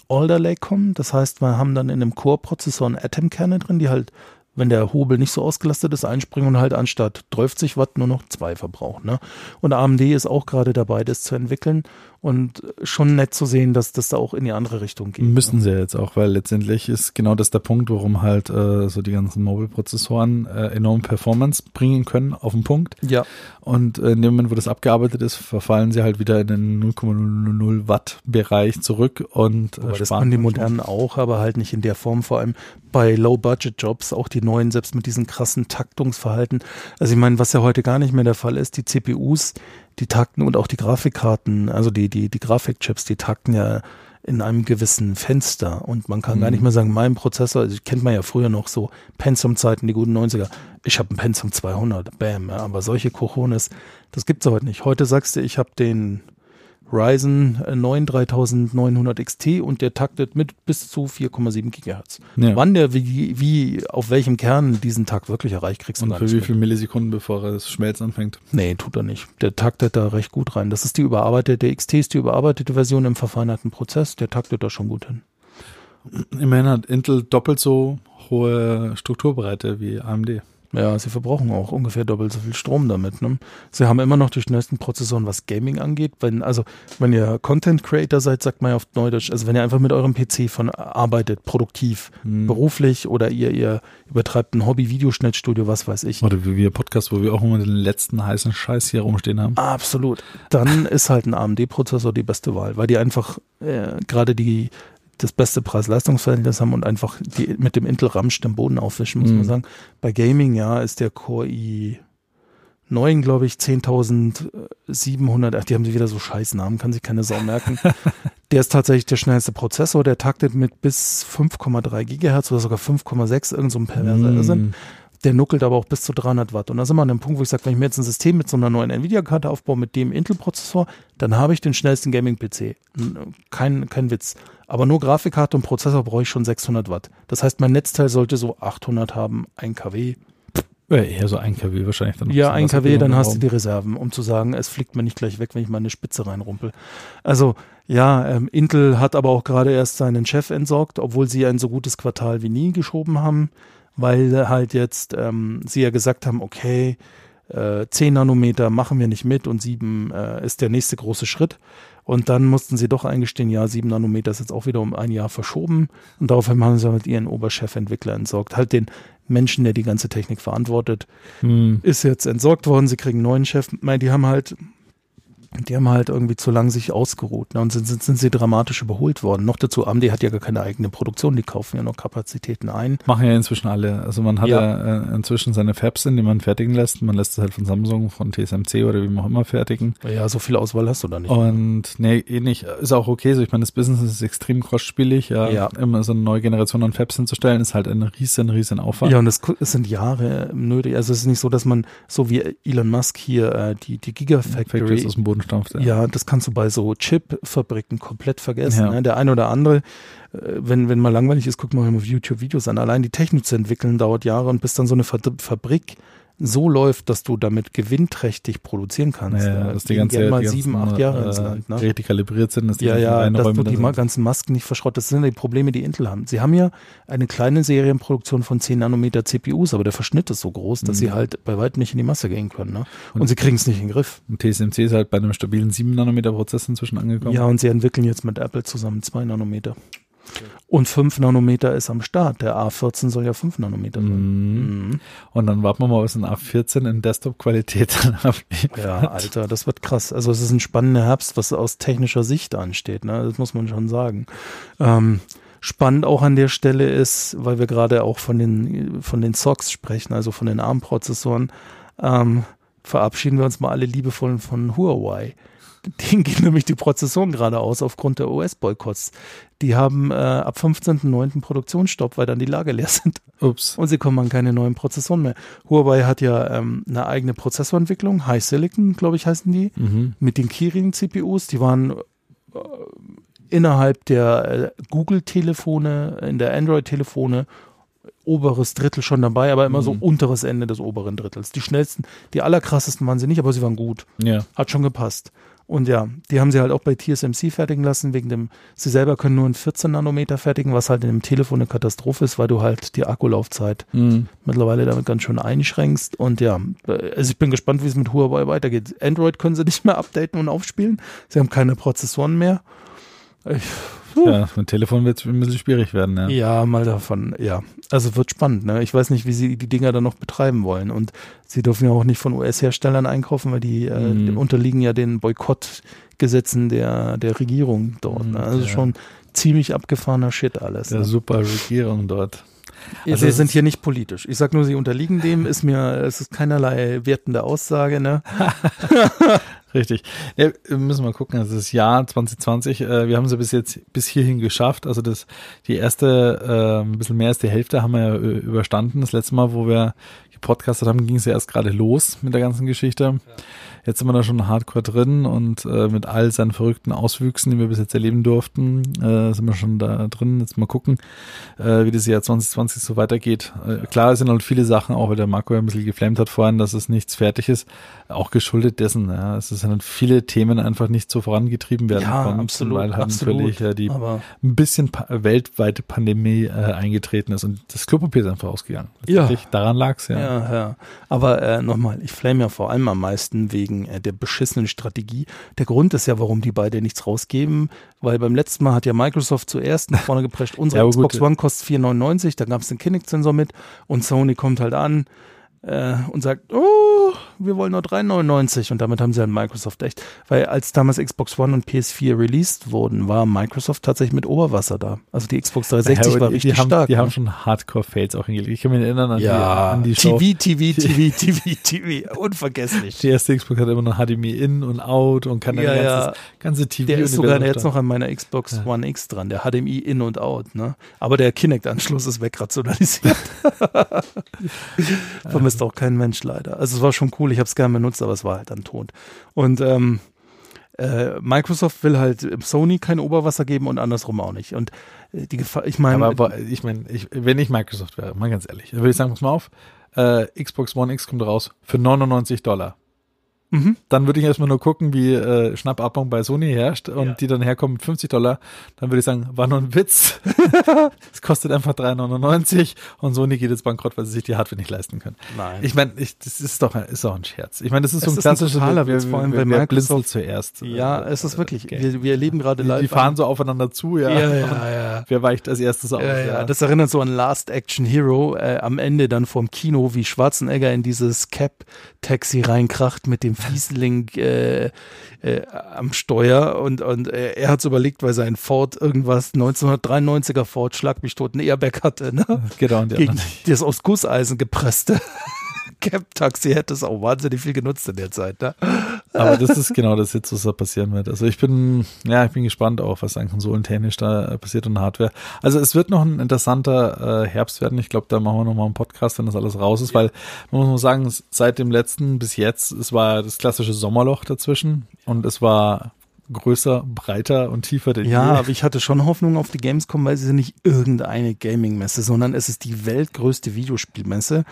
[SPEAKER 2] Alder Lake kommen. Das heißt, wir haben dann in einem Core-Prozessor einen Atom-Kerne drin, die halt, wenn der Hobel nicht so ausgelastet ist, einspringen und halt anstatt 30 Watt nur noch zwei verbrauchen. Ne? Und AMD ist auch gerade dabei, das zu entwickeln. Und schon nett zu sehen, dass das da auch in die andere Richtung geht.
[SPEAKER 1] Müssen sie ja jetzt auch, weil letztendlich ist genau das der Punkt, warum halt äh, so die ganzen Mobile-Prozessoren äh, enorm Performance bringen können auf den Punkt.
[SPEAKER 2] Ja,
[SPEAKER 1] Und äh, in dem Moment, wo das abgearbeitet ist, verfallen sie halt wieder in den 0,00 Watt Bereich zurück und äh,
[SPEAKER 2] aber das können die
[SPEAKER 1] manchmal.
[SPEAKER 2] modernen auch, aber halt nicht in der Form, vor allem bei Low-Budget-Jobs, auch die neuen, selbst mit diesem krassen Taktungsverhalten. Also ich meine, was ja heute gar nicht mehr der Fall ist, die CPUs, die takten und auch die Grafikkarten, also die, die, die Grafikchips, die takten ja in einem gewissen Fenster und man kann gar
[SPEAKER 1] Mhm.
[SPEAKER 2] nicht mehr sagen, mein Prozessor, also kennt man ja früher noch so Pentium-Zeiten, die guten 90er, ich habe einen Pentium 200, bam, ja, aber solche Cojones, das gibt's heute nicht. Heute sagst du, ich habe den Ryzen 9 3900 XT und der taktet mit bis zu 4,7 Gigahertz.
[SPEAKER 1] Ja.
[SPEAKER 2] Wann der wie, wie auf welchem Kern diesen Takt wirklich erreicht, kriegst du
[SPEAKER 1] Und für wie viele Millisekunden, bevor er das Schmelzen anfängt?
[SPEAKER 2] Nee, tut er nicht. Der taktet da recht gut rein. Das ist die überarbeitete, der XT ist die überarbeitete Version im verfeinerten Prozess, der taktet da schon gut hin.
[SPEAKER 1] Immerhin hat Intel doppelt so hohe Strukturbreite wie AMD.
[SPEAKER 2] Ja, sie verbrauchen auch ungefähr doppelt so viel Strom damit. Ne? Sie haben immer noch die schnellsten Prozessoren, was Gaming angeht. Wenn, also, wenn ihr Content Creator seid, sagt man ja auf Neudeutsch, also wenn ihr einfach mit eurem PC von arbeitet, produktiv,
[SPEAKER 1] Hm.
[SPEAKER 2] beruflich oder ihr, ihr übertreibt ein Hobby-Videoschnittstudio, was weiß ich.
[SPEAKER 1] Oder wie wir Podcast, wo wir auch immer den letzten heißen Scheiß hier rumstehen haben.
[SPEAKER 2] Absolut. Dann ist halt ein AMD-Prozessor die beste Wahl, weil die einfach äh, gerade die das beste Preis-Leistungs-Verhältnis haben und einfach die mit dem Intel Ramsch den Boden aufwischen, muss
[SPEAKER 1] Mhm.
[SPEAKER 2] man sagen. Bei Gaming, ja, ist der Core i9, glaube ich, 10.700, ach, die haben sie wieder so scheiß Namen, kann sich keine Sau merken. der ist tatsächlich der schnellste Prozessor, der taktet mit bis 5,3 Gigahertz oder sogar 5,6, irgend so ein perverser Irrsinn.
[SPEAKER 1] Mm.
[SPEAKER 2] Der nuckelt aber auch bis zu 300 Watt. Und da sind wir an dem Punkt, wo ich sage, wenn ich mir jetzt ein System mit so einer neuen Nvidia-Karte aufbaue, mit dem Intel-Prozessor, dann habe ich den schnellsten Gaming-PC. Kein, kein Witz. Aber nur Grafikkarte und Prozessor brauche ich schon 600 Watt. Das heißt, mein Netzteil sollte so 800 haben, 1 kW.
[SPEAKER 1] Ja, eher so ein kW wahrscheinlich dann.
[SPEAKER 2] Ja,
[SPEAKER 1] noch
[SPEAKER 2] 1
[SPEAKER 1] was
[SPEAKER 2] kW, dann
[SPEAKER 1] im
[SPEAKER 2] hast du die Reserven, um zu sagen, es fliegt mir nicht gleich weg, wenn ich mal eine Spitze reinrumpel. Also, ja, ähm, Intel hat aber auch gerade erst seinen Chef entsorgt, obwohl sie ein so gutes Quartal wie nie geschoben haben, weil halt jetzt ähm, sie ja gesagt haben, okay, äh, 10 Nanometer machen wir nicht mit und 7 äh, ist der nächste große Schritt. Und dann mussten sie doch eingestehen, ja, 7 Nanometer ist jetzt auch wieder um ein Jahr verschoben. Und daraufhin haben sie halt ihren Oberchefentwickler entsorgt. Halt den Menschen, der die ganze Technik verantwortet
[SPEAKER 1] Hm.
[SPEAKER 2] ist jetzt entsorgt worden, sie kriegen einen neuen Chef. Mei, Die haben halt, die haben halt irgendwie zu lang sich ausgeruht ne? und sind, sind, sind sie dramatisch überholt worden. Noch dazu, AMD hat ja gar keine eigene Produktion, die kaufen ja noch Kapazitäten ein.
[SPEAKER 1] Machen ja inzwischen alle. Also man hat
[SPEAKER 2] Ja.
[SPEAKER 1] ja, äh, inzwischen seine Fabs, in die man fertigen lässt. Man lässt es halt von Samsung, von TSMC oder wie auch immer fertigen.
[SPEAKER 2] Ja, so viel Auswahl hast du da nicht.
[SPEAKER 1] Und nee, eh nicht. Ist auch okay so. Ich meine, das Business ist extrem kostspielig. Ja,
[SPEAKER 2] Ja.
[SPEAKER 1] immer so eine neue Generation an Fabs hinzustellen, ist halt ein riesen, riesen Aufwand.
[SPEAKER 2] Ja, und es, sind Jahre nötig. Also es ist nicht so, dass man, so wie Elon Musk hier, äh, die, die Gigafactory,
[SPEAKER 1] aus dem Boden stampft.
[SPEAKER 2] Ja, das kannst du bei so Chip-Fabriken komplett vergessen.
[SPEAKER 1] Ja.
[SPEAKER 2] Ne? Der eine oder andere, äh, wenn, wenn mal langweilig ist, guckt man auf YouTube Videos an. Allein die Technik zu entwickeln dauert Jahre und bis dann so eine Fa- Fabrik so läuft, dass du damit gewinnträchtig produzieren kannst.
[SPEAKER 1] Ja,
[SPEAKER 2] Da
[SPEAKER 1] dass die ganze,
[SPEAKER 2] gerne mal
[SPEAKER 1] die
[SPEAKER 2] sieben,
[SPEAKER 1] ganzen,
[SPEAKER 2] acht Jahre
[SPEAKER 1] äh,
[SPEAKER 2] ins Land. Ne?
[SPEAKER 1] Geräte kalibriert sind, dass die
[SPEAKER 2] Ja, ja, dass du die
[SPEAKER 1] sind.
[SPEAKER 2] ganzen Masken nicht verschrottet. Das sind die Probleme, die Intel haben. Sie haben ja eine kleine Serienproduktion von 10 Nanometer CPUs, aber der Verschnitt ist so groß, dass
[SPEAKER 1] Mhm.
[SPEAKER 2] sie halt bei weitem nicht in die Masse gehen können. Ne? Und,
[SPEAKER 1] Und-
[SPEAKER 2] sie kriegen es nicht in den Griff.
[SPEAKER 1] Und TSMC ist halt bei einem stabilen 7 Nanometer Prozess inzwischen angekommen.
[SPEAKER 2] Ja, und sie entwickeln jetzt mit Apple zusammen 2 Nanometer. Und 5 Nanometer ist am Start. Der A14 soll ja 5 Nanometer sein.
[SPEAKER 1] Mhm.
[SPEAKER 2] Mhm.
[SPEAKER 1] Und dann warten wir mal, was ein A14 in Desktop-Qualität dann abliefert.
[SPEAKER 2] Ja, Alter, das wird krass. Also es ist ein spannender Herbst, was aus technischer Sicht ansteht. Ne? Das muss man schon sagen. Ähm, spannend auch an der Stelle ist, weil wir gerade auch von den, von den SOCs sprechen, also von den ARM-Prozessoren, ähm, verabschieden wir uns mal alle liebevoll von Huawei. Denen gehen nämlich die Prozessoren gerade aus aufgrund der US-Boykotts. Die haben äh, ab 15.09. Produktionsstopp, weil dann die Lager leer sind.
[SPEAKER 1] Ups.
[SPEAKER 2] Und sie kommen an keine neuen Prozessoren mehr. Huawei hat ja ähm, eine eigene Prozessorentwicklung, High Silicon, glaube ich, heißen die,
[SPEAKER 1] Mhm.
[SPEAKER 2] mit den Kirin-CPUs. Die waren äh, innerhalb der äh, Google-Telefone, in der Android-Telefone oberes Drittel schon dabei, aber immer so
[SPEAKER 1] Mhm.
[SPEAKER 2] unteres Ende des oberen Drittels. Die schnellsten, die allerkrassesten waren sie nicht, aber sie waren gut.
[SPEAKER 1] Ja.
[SPEAKER 2] Hat schon gepasst. Und ja, die haben sie halt auch bei TSMC fertigen lassen, wegen dem, sie selber können nur in 14 Nanometer fertigen, was halt in dem Telefon eine Katastrophe ist, weil du halt die Akkulaufzeit
[SPEAKER 1] Mhm.
[SPEAKER 2] mittlerweile damit ganz schön einschränkst. Und ja, also ich bin gespannt, wie es mit Huawei weitergeht. Android können sie nicht mehr updaten und aufspielen. Sie haben keine Prozessoren mehr. Ich,
[SPEAKER 1] Ja, mit Telefon wird es ein bisschen schwierig werden, ja.
[SPEAKER 2] ja, mal davon, ja. Also wird spannend, ne? Ich weiß nicht, wie sie die Dinger dann noch betreiben wollen. Und sie dürfen ja auch nicht von US-Herstellern einkaufen, weil die, äh,
[SPEAKER 1] Mhm.
[SPEAKER 2] die unterliegen ja den Boykottgesetzen der, der Regierung dort. Ne? Also
[SPEAKER 1] ja.
[SPEAKER 2] schon ziemlich abgefahrener Shit alles.
[SPEAKER 1] Der
[SPEAKER 2] Ne?
[SPEAKER 1] super Regierung dort. Also
[SPEAKER 2] wir
[SPEAKER 1] es
[SPEAKER 2] sind hier nicht politisch. Ich sag nur, sie unterliegen dem, ist mir, es ist keinerlei wertende Aussage, ne?
[SPEAKER 1] Richtig. Ja, wir müssen mal gucken. Also das Jahr 2020, äh, wir haben sie bis jetzt bis hierhin geschafft. Also das die erste, äh, ein bisschen mehr als die Hälfte haben wir ja überstanden. Das letzte Mal, wo wir gepodcastet haben, ging es ja erst gerade los mit der ganzen Geschichte. Jetzt sind wir da schon hardcore drin und äh, mit all seinen verrückten Auswüchsen, die wir bis jetzt erleben durften, äh, sind wir schon da drin. Jetzt mal gucken, äh, wie das Jahr 2020 so weitergeht. Äh, klar, sind halt viele Sachen, auch weil der Marco ja ein bisschen geflammt hat vorhin, dass es nichts fertig ist, auch geschuldet dessen. Ja. Es sind viele Themen einfach nicht so vorangetrieben werden
[SPEAKER 2] Ja,
[SPEAKER 1] konnten,
[SPEAKER 2] absolut,
[SPEAKER 1] weil halt
[SPEAKER 2] absolut.
[SPEAKER 1] natürlich ja die
[SPEAKER 2] Aber
[SPEAKER 1] ein bisschen weltweite Pandemie äh, eingetreten ist und das Klopapier ist einfach ausgegangen. Letztendlich, Daran lag's ja.
[SPEAKER 2] Ja, ja. Aber äh, nochmal, ich flame ja vor allem am meisten wegen äh, der beschissenen Strategie. Der Grund ist ja, warum die beide nichts rausgeben, weil beim letzten Mal hat ja Microsoft zuerst nach vorne geprescht, unsere
[SPEAKER 1] Ja,
[SPEAKER 2] Xbox
[SPEAKER 1] gut.
[SPEAKER 2] One kostet 4,99, da gab es den Kinect-Sensor mit und Sony kommt halt an äh, und sagt, oh, wir wollen nur 3,99 und damit haben sie an Microsoft echt, weil als damals Xbox One und PS4 released wurden, war Microsoft tatsächlich mit Oberwasser da. Also die Xbox 360
[SPEAKER 1] Ja,
[SPEAKER 2] war richtig
[SPEAKER 1] die haben,
[SPEAKER 2] stark.
[SPEAKER 1] Die
[SPEAKER 2] ne?
[SPEAKER 1] haben schon Hardcore-Fails auch hingelegt. Ich kann mich erinnern an,
[SPEAKER 2] ja,
[SPEAKER 1] die, an die Show.
[SPEAKER 2] TV, TV, TV, TV, TV, unvergesslich.
[SPEAKER 1] Die erste Xbox hat immer noch HDMI in und out und kann dann
[SPEAKER 2] Ja,
[SPEAKER 1] ganzes,
[SPEAKER 2] ja.
[SPEAKER 1] ganze TV
[SPEAKER 2] Der ist sogar jetzt noch an meiner Xbox
[SPEAKER 1] Ja.
[SPEAKER 2] One X dran, der HDMI in und out, ne? Aber der Kinect-Anschluss ist wegrationalisiert. Vermisst auch kein Mensch leider. Also es war schon cool, ich habe es gerne benutzt, aber es war halt dann tot. Und ähm, äh, Microsoft will halt Sony kein Oberwasser geben und andersrum auch nicht. Und äh, die Gefahr, ich meine,
[SPEAKER 1] Aber, aber ich meine, ich, wenn ich Microsoft wäre, mal ganz ehrlich, dann würde ich sagen, pass mal auf, äh, Xbox One X kommt raus für 99 Dollar.
[SPEAKER 2] Mhm.
[SPEAKER 1] Dann würde ich erstmal nur gucken, wie äh, Schnappatmung bei Sony herrscht und
[SPEAKER 2] Ja.
[SPEAKER 1] die dann herkommen mit 50 Dollar. Dann würde ich sagen, war nur ein Witz. Es kostet einfach 3,99 und Sony geht jetzt bankrott, weil sie sich die Hardware nicht leisten können.
[SPEAKER 2] nein.
[SPEAKER 1] Ich meine, das ist doch, ist doch ein Scherz. Ich meine, das ist so
[SPEAKER 2] Es
[SPEAKER 1] ein
[SPEAKER 2] ist ein
[SPEAKER 1] klassischer
[SPEAKER 2] totaler Witz, vor allem,
[SPEAKER 1] wer
[SPEAKER 2] Microsoft-
[SPEAKER 1] blinzelt zuerst.
[SPEAKER 2] ja,
[SPEAKER 1] äh,
[SPEAKER 2] es ist wirklich,
[SPEAKER 1] Game.
[SPEAKER 2] wir, wir erleben gerade live.
[SPEAKER 1] die fahren so aufeinander zu, ja.
[SPEAKER 2] ja, ja, ja.
[SPEAKER 1] Wer weicht als erstes aus?
[SPEAKER 2] Ja, ja, das erinnert so an Last Action Hero, äh, am Ende dann vorm Kino, wie Schwarzenegger in dieses Cap-Taxi reinkracht mit dem Fiesling äh, äh, am Steuer und, und äh, er hat überlegt, weil sein Ford irgendwas 1993er Ford Schlag mich tot ein Airbag hatte, ne?
[SPEAKER 1] genau, und die
[SPEAKER 2] Gegen das aus Gusseisen gepresste Cap-Taxi hätte es auch wahnsinnig viel genutzt in der Zeit, ne?
[SPEAKER 1] Aber das ist genau das jetzt, was da passieren wird. Also ich bin, ja, ich bin gespannt auch, was an konsolentechnisch da äh, passiert und Hardware. Also es wird noch ein interessanter äh, Herbst werden. Ich glaube, da machen wir noch mal einen Podcast, wenn das alles raus ist, weil man muss mal sagen, seit dem letzten bis jetzt, es war das klassische Sommerloch dazwischen und es war größer, breiter und tiefer denn
[SPEAKER 2] Ja,
[SPEAKER 1] je.
[SPEAKER 2] aber ich hatte schon Hoffnung auf die Gamescom, weil es ist ja nicht irgendeine Gaming-Messe, sondern es ist die weltgrößte Videospielmesse.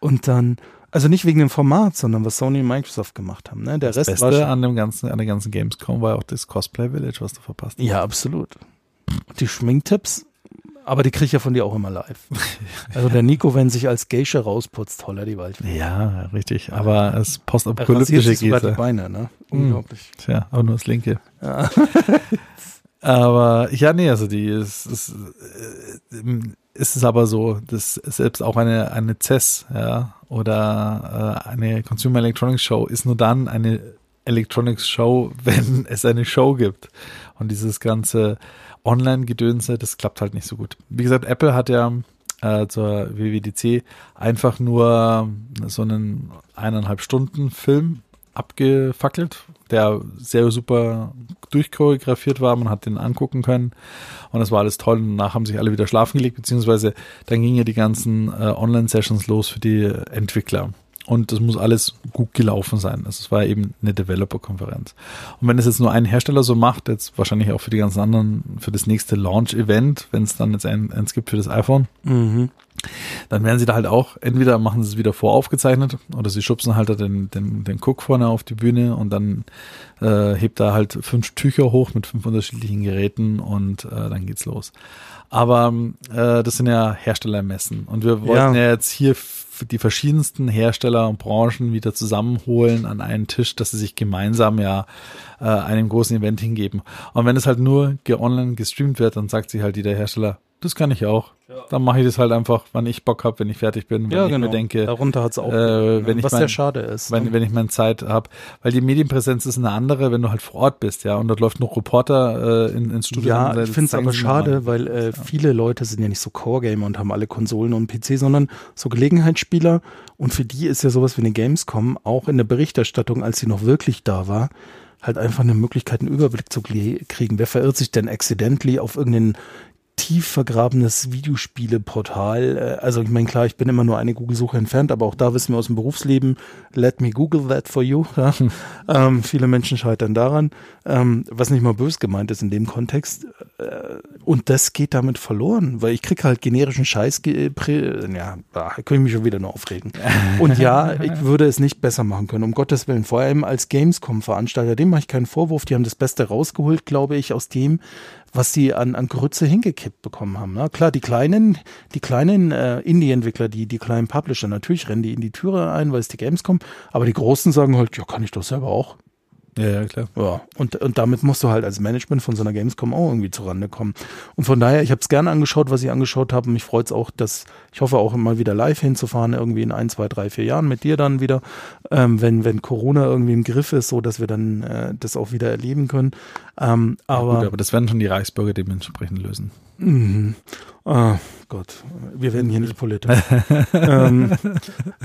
[SPEAKER 2] Und dann, also nicht wegen dem Format, sondern was Sony und Microsoft gemacht haben. Ne? Der
[SPEAKER 1] Das
[SPEAKER 2] Rest war
[SPEAKER 1] Beste
[SPEAKER 2] schon,
[SPEAKER 1] an dem ganzen, an der ganzen Gamescom war auch das Cosplay Village, was du verpasst hast.
[SPEAKER 2] Ja, absolut. Die Schminktipps, aber die kriege ich ja von dir auch immer live. Also der Nico, wenn sich als Geisha rausputzt, holla die Waldfee.
[SPEAKER 1] Ja, richtig. Aber es postapokalyptische
[SPEAKER 2] die Beine, ne?
[SPEAKER 1] Hm.
[SPEAKER 2] Unglaublich.
[SPEAKER 1] Tja, aber nur das linke.
[SPEAKER 2] Ja.
[SPEAKER 1] Aber ja, nee, also die ist, ist, äh, ist es aber so, dass selbst auch eine, eine CES, ja, oder äh, eine Consumer Electronics Show ist nur dann eine Electronics Show, wenn es eine Show gibt. Und dieses ganze Online-Gedönse, das klappt halt nicht so gut. Wie gesagt, Apple hat ja äh, zur WWDC einfach nur so einen eineinhalb Stunden Film abgefackelt, der sehr super durchchoreografiert war. Man hat den angucken können und das war alles toll. Und danach haben sich alle wieder schlafen gelegt, beziehungsweise dann gingen ja die ganzen äh, Online-Sessions los für die Entwickler. Und das muss alles gut gelaufen sein. Also es war eben eine Developer-Konferenz. Und wenn es jetzt nur ein Hersteller so macht, jetzt wahrscheinlich auch für die ganzen anderen, für das nächste Launch-Event, wenn es dann jetzt ein, eins gibt für das iPhone,
[SPEAKER 2] Mhm.
[SPEAKER 1] dann werden sie da halt auch, entweder machen sie es wieder voraufgezeichnet oder sie schubsen halt den, den, den Cook vorne auf die Bühne und dann äh, hebt da halt fünf Tücher hoch mit fünf unterschiedlichen Geräten und äh, dann geht's los. Aber äh, das sind ja Herstellermessen und wir wollten ja,
[SPEAKER 2] Ja.
[SPEAKER 1] jetzt hier die verschiedensten Hersteller und Branchen wieder zusammenholen an einen Tisch, dass sie sich gemeinsam ja äh, einem großen Event hingeben. Und wenn es halt nur online gestreamt wird, dann sagt sich halt jeder Hersteller, das kann ich auch. Dann mache ich das halt einfach, wann ich Bock habe, wenn ich fertig bin, wenn
[SPEAKER 2] Ja,
[SPEAKER 1] ich
[SPEAKER 2] genau.
[SPEAKER 1] mir denke,
[SPEAKER 2] Darunter hat es auch,
[SPEAKER 1] äh, wenn ich
[SPEAKER 2] was
[SPEAKER 1] mein-
[SPEAKER 2] sehr schade ist.
[SPEAKER 1] wenn,
[SPEAKER 2] ne?
[SPEAKER 1] wenn ich meine Zeit habe. Weil die Medienpräsenz ist eine andere, wenn du halt vor Ort bist, ja. Und dort läuft noch Reporter äh, in, ins Studio.
[SPEAKER 2] Ja, ich finde es aber schade, weil äh, viele Leute sind ja nicht so Core-Gamer und haben alle Konsolen und PC, sondern so Gelegenheitsspieler. Und für die ist ja sowas wie eine Gamescom auch in der Berichterstattung, als sie noch wirklich da war, halt einfach eine Möglichkeit, einen Überblick zu kriegen. Wer verirrt sich denn accidentally auf irgendeinen tief vergrabenes Videospiele-Portal. Äh, Also ich meine, klar, ich bin immer nur eine Google-Suche entfernt, aber auch da wissen wir aus dem Berufsleben, let me Google that for you. Ja? ähm, viele Menschen scheitern daran, ähm, was nicht mal bös gemeint ist in dem Kontext. Äh, und das geht damit verloren, weil ich krieg halt generischen Scheiß, ge- prä- ja, da könnte ich mich schon wieder nur aufregen. Und ja, ich würde es nicht besser machen können, um Gottes Willen. Vor allem als Gamescom-Veranstalter, dem mache ich keinen Vorwurf, die haben das Beste rausgeholt, glaube ich, aus dem, was sie an, an Grütze hingekippt bekommen haben. Ne? Klar, die kleinen, die kleinen äh, Indie-Entwickler, die, die kleinen Publisher, natürlich rennen die in die Türe ein, weil es die Gamescom, aber die Großen sagen halt, ja, kann ich doch selber auch.
[SPEAKER 1] Ja, ja, klar.
[SPEAKER 2] Ja, und, und damit musst du halt als Management von so einer Gamescom auch irgendwie zurande kommen. Und von daher, ich habe es gerne angeschaut, was ich angeschaut habe. Mich freut es auch, dass ich hoffe auch mal wieder live hinzufahren, irgendwie in ein, zwei, drei, vier Jahren mit dir dann wieder, ähm, wenn, wenn Corona irgendwie im Griff ist, so dass wir dann äh, das auch wieder erleben können. Ähm, aber,
[SPEAKER 1] Gut, aber das werden schon die Reichsbürger dementsprechend lösen.
[SPEAKER 2] Mhm. Ah, Gott, wir werden hier nicht politisch. ähm,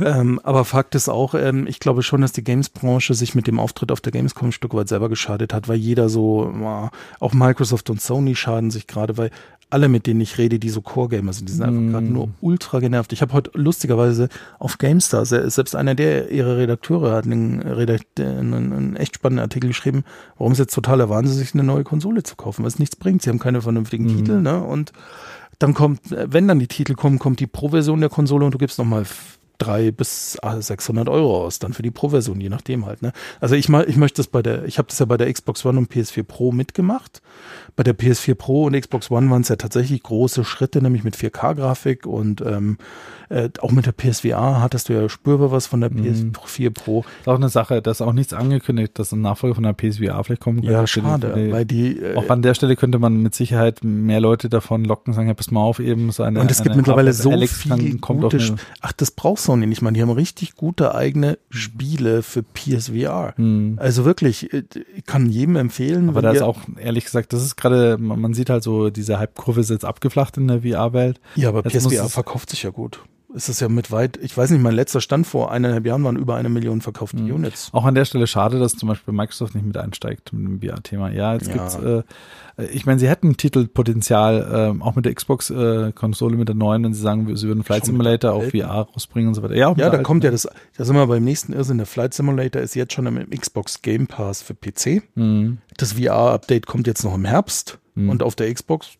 [SPEAKER 2] ähm, aber Fakt ist auch, ähm, ich glaube schon, dass die Games-Branche sich mit dem Auftritt auf der Gamescom ein Stück weit selber geschadet hat, weil jeder so, ah, auch Microsoft und Sony schaden sich gerade, weil alle, mit denen ich rede, die so Core-Gamer sind, die sind einfach gerade nur ultra genervt. Ich habe heute lustigerweise auf GameStar, se- selbst einer der ihrer Redakteure hat einen, einen, einen echt spannenden Artikel geschrieben, warum es jetzt totaler Wahnsinn ist, sich eine neue Konsole zu kaufen, was nichts bringt. Sie haben keine vernünftigen Titel, ne? Und dann kommt, äh, wenn dann die Titel kommen, kommt die Pro-Version der Konsole und du gibst nochmal drei bis ah, 600 Euro aus, dann für die Pro-Version, je nachdem halt. Ne? Also ich mal, ich möchte das bei der, ich habe das ja bei der Xbox One und PS4 Pro mitgemacht. Bei der PS4 Pro und Xbox One waren es ja tatsächlich große Schritte, nämlich mit 4K-Grafik und ähm, äh, auch mit der PSVR hattest du ja spürbar was von der PS4 Pro.
[SPEAKER 1] Ist auch eine Sache, da ist auch nichts angekündigt, dass ein Nachfolger von der PSVR vielleicht kommen
[SPEAKER 2] Ja,
[SPEAKER 1] könnte.
[SPEAKER 2] schade,
[SPEAKER 1] Die-
[SPEAKER 2] weil die äh,
[SPEAKER 1] Auch an der Stelle könnte man mit Sicherheit mehr Leute davon locken, sagen, ja, pass mal auf, eben so eine.
[SPEAKER 2] Und es gibt
[SPEAKER 1] eine
[SPEAKER 2] mittlerweile
[SPEAKER 1] Half-Life
[SPEAKER 2] so
[SPEAKER 1] Alyx
[SPEAKER 2] viel gute Ach, das braucht Sony nicht mal. Die haben richtig gute eigene Spiele für PSVR. Also wirklich, äh, ich kann jedem empfehlen.
[SPEAKER 1] Aber da ist auch, ehrlich gesagt, das ist gerade, man, sieht halt so, diese Hype-Kurve ist jetzt abgeflacht in der VR-Welt.
[SPEAKER 2] Ja, aber
[SPEAKER 1] Jetzt
[SPEAKER 2] PSVR verkauft sich ja gut. Es ist ja mit weit, ich weiß nicht, mein letzter Stand vor eineinhalb Jahren waren über eine Million verkaufte
[SPEAKER 1] Hm.
[SPEAKER 2] Units.
[SPEAKER 1] Auch an der Stelle schade, dass zum Beispiel Microsoft nicht mit einsteigt mit dem VR-Thema. Ja, jetzt
[SPEAKER 2] Ja.
[SPEAKER 1] gibt's, äh, ich meine, sie hätten Titelpotenzial, ähm, auch mit der Xbox-Konsole, mit der neuen, wenn sie sagen, sie würden Flight
[SPEAKER 2] Schon
[SPEAKER 1] Simulator auf? VR rausbringen und so weiter. Ja,
[SPEAKER 2] Ja, da kommt ja das, da sind wir beim nächsten Irrsinn. Der Flight Simulator ist jetzt schon im Xbox Game Pass für PC.
[SPEAKER 1] Mhm.
[SPEAKER 2] Das VR-Update kommt jetzt noch im Herbst.
[SPEAKER 1] Hm.
[SPEAKER 2] Und auf der Xbox.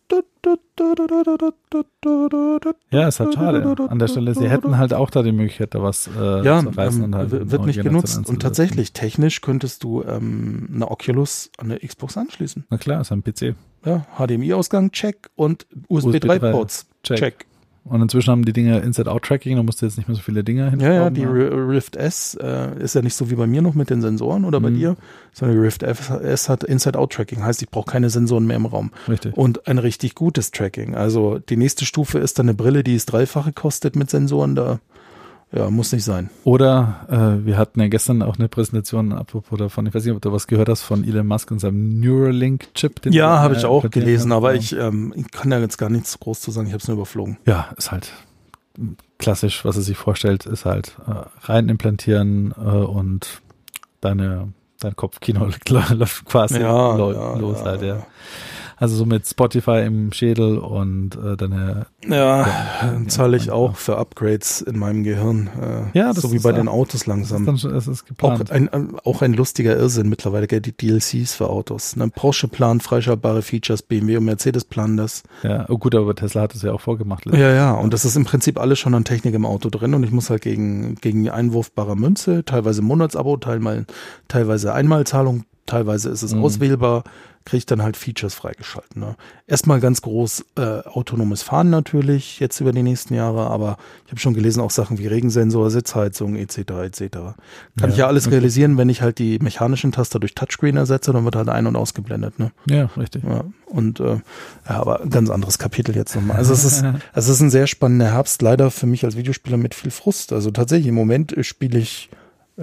[SPEAKER 1] Ja, ist halt schade. An der Stelle, sie hätten halt auch da die Möglichkeit, da was äh,
[SPEAKER 2] Ja,
[SPEAKER 1] zu reißen
[SPEAKER 2] ähm,
[SPEAKER 1] und halt
[SPEAKER 2] wird nicht genutzt. Und tatsächlich, technisch könntest du ähm, eine Oculus an eine Xbox anschließen.
[SPEAKER 1] Na klar, ist ein PC.
[SPEAKER 2] Ja, HDMI-Ausgang, check. Und USB,
[SPEAKER 1] USB 3
[SPEAKER 2] 3-Ports,
[SPEAKER 1] check.
[SPEAKER 2] check.
[SPEAKER 1] Und inzwischen haben die Dinge Inside-Out-Tracking, da musst du jetzt nicht mehr so viele Dinge hin.
[SPEAKER 2] Ja, ja, die Ri- Rift S äh, ist ja nicht so wie bei mir noch mit den Sensoren oder bei
[SPEAKER 1] Mhm.
[SPEAKER 2] dir, sondern die Rift S hat Inside-Out-Tracking, heißt, ich brauche keine Sensoren mehr im Raum.
[SPEAKER 1] Richtig.
[SPEAKER 2] Und ein richtig gutes Tracking. Also die nächste Stufe ist dann eine Brille, die es dreifache kostet mit Sensoren. Da ja, muss nicht sein.
[SPEAKER 1] Oder äh, wir hatten ja gestern auch eine Präsentation, apropos davon, ich weiß nicht, ob du was gehört hast von Elon Musk und seinem Neuralink-Chip.
[SPEAKER 2] Ja, habe ich
[SPEAKER 1] äh,
[SPEAKER 2] auch gelesen, aber ich, ähm, ich kann da jetzt gar nichts groß zu sagen. Ich habe es nur überflogen.
[SPEAKER 1] Ja, ist halt klassisch, was er sich vorstellt, ist halt äh, rein implantieren äh, und deine dein Kopfkino läuft quasi
[SPEAKER 2] ja,
[SPEAKER 1] los
[SPEAKER 2] ja,
[SPEAKER 1] halt, ja.
[SPEAKER 2] ja.
[SPEAKER 1] Also so mit Spotify im Schädel und äh, deine
[SPEAKER 2] Ja, dann
[SPEAKER 1] ja,
[SPEAKER 2] zahle ich auch für Upgrades in meinem Gehirn. Äh,
[SPEAKER 1] Ja, das
[SPEAKER 2] so wie bei den Autos
[SPEAKER 1] das ist
[SPEAKER 2] langsam.
[SPEAKER 1] dann es ist
[SPEAKER 2] Auch
[SPEAKER 1] geplant.
[SPEAKER 2] ein, ein- auch ein lustiger Irrsinn mittlerweile, gell, die DLCs für Autos. Ne? Porsche plant freischaltbare Features, BMW und Mercedes planen das.
[SPEAKER 1] ja, oh gut, aber Tesla hat es ja auch vorgemacht.
[SPEAKER 2] Ja, ja, und das ist im Prinzip alles schon an Technik im Auto drin und ich muss halt gegen, gegen Einwurf barer Münze, teilweise Monatsabo, teilweise Einmalzahlung, teilweise ist es
[SPEAKER 1] Mhm.
[SPEAKER 2] auswählbar, kriege ich dann halt Features freigeschalten. Ne? Erstmal ganz groß äh, autonomes Fahren natürlich, jetzt über die nächsten Jahre, aber ich habe schon gelesen, auch Sachen wie Regensensor, Sitzheizung etc. etc. Kann
[SPEAKER 1] Ja,
[SPEAKER 2] ich ja alles
[SPEAKER 1] okay.
[SPEAKER 2] realisieren, wenn ich halt die mechanischen Taster durch Touchscreen ersetze, dann wird halt ein- und ausgeblendet. Ne?
[SPEAKER 1] Ja, richtig.
[SPEAKER 2] Ja, und äh, ja, aber ein ganz anderes Kapitel jetzt nochmal. Also es ist, es ist ein sehr spannender Herbst, leider für mich als Videospieler mit viel Frust. Also tatsächlich, im Moment spiele ich äh,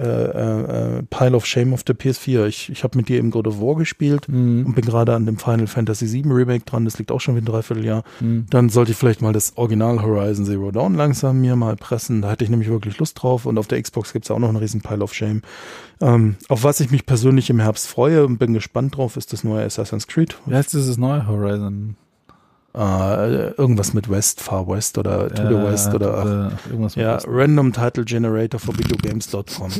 [SPEAKER 2] äh, Pile of Shame auf der PS4. Ich, ich habe mit dir eben God of War gespielt
[SPEAKER 1] Mhm.
[SPEAKER 2] und bin gerade an dem Final Fantasy VII Remake dran. Das liegt auch schon wieder ein Dreivierteljahr.
[SPEAKER 1] Mhm.
[SPEAKER 2] Dann sollte ich vielleicht mal das Original Horizon Zero Dawn langsam mir mal pressen. Da hätte ich nämlich wirklich Lust drauf. Und auf der Xbox gibt's auch noch einen riesen Pile of Shame. Ähm, auf was ich mich persönlich im Herbst freue und bin gespannt drauf, ist das neue Assassin's Creed.
[SPEAKER 1] Wie heißt dieses neue Horizon?
[SPEAKER 2] Äh, irgendwas mit West, Far West oder To the
[SPEAKER 1] Äh,
[SPEAKER 2] West oder
[SPEAKER 1] äh, irgendwas mit
[SPEAKER 2] ja,
[SPEAKER 1] West.
[SPEAKER 2] Random Title Generator for Videogames.com.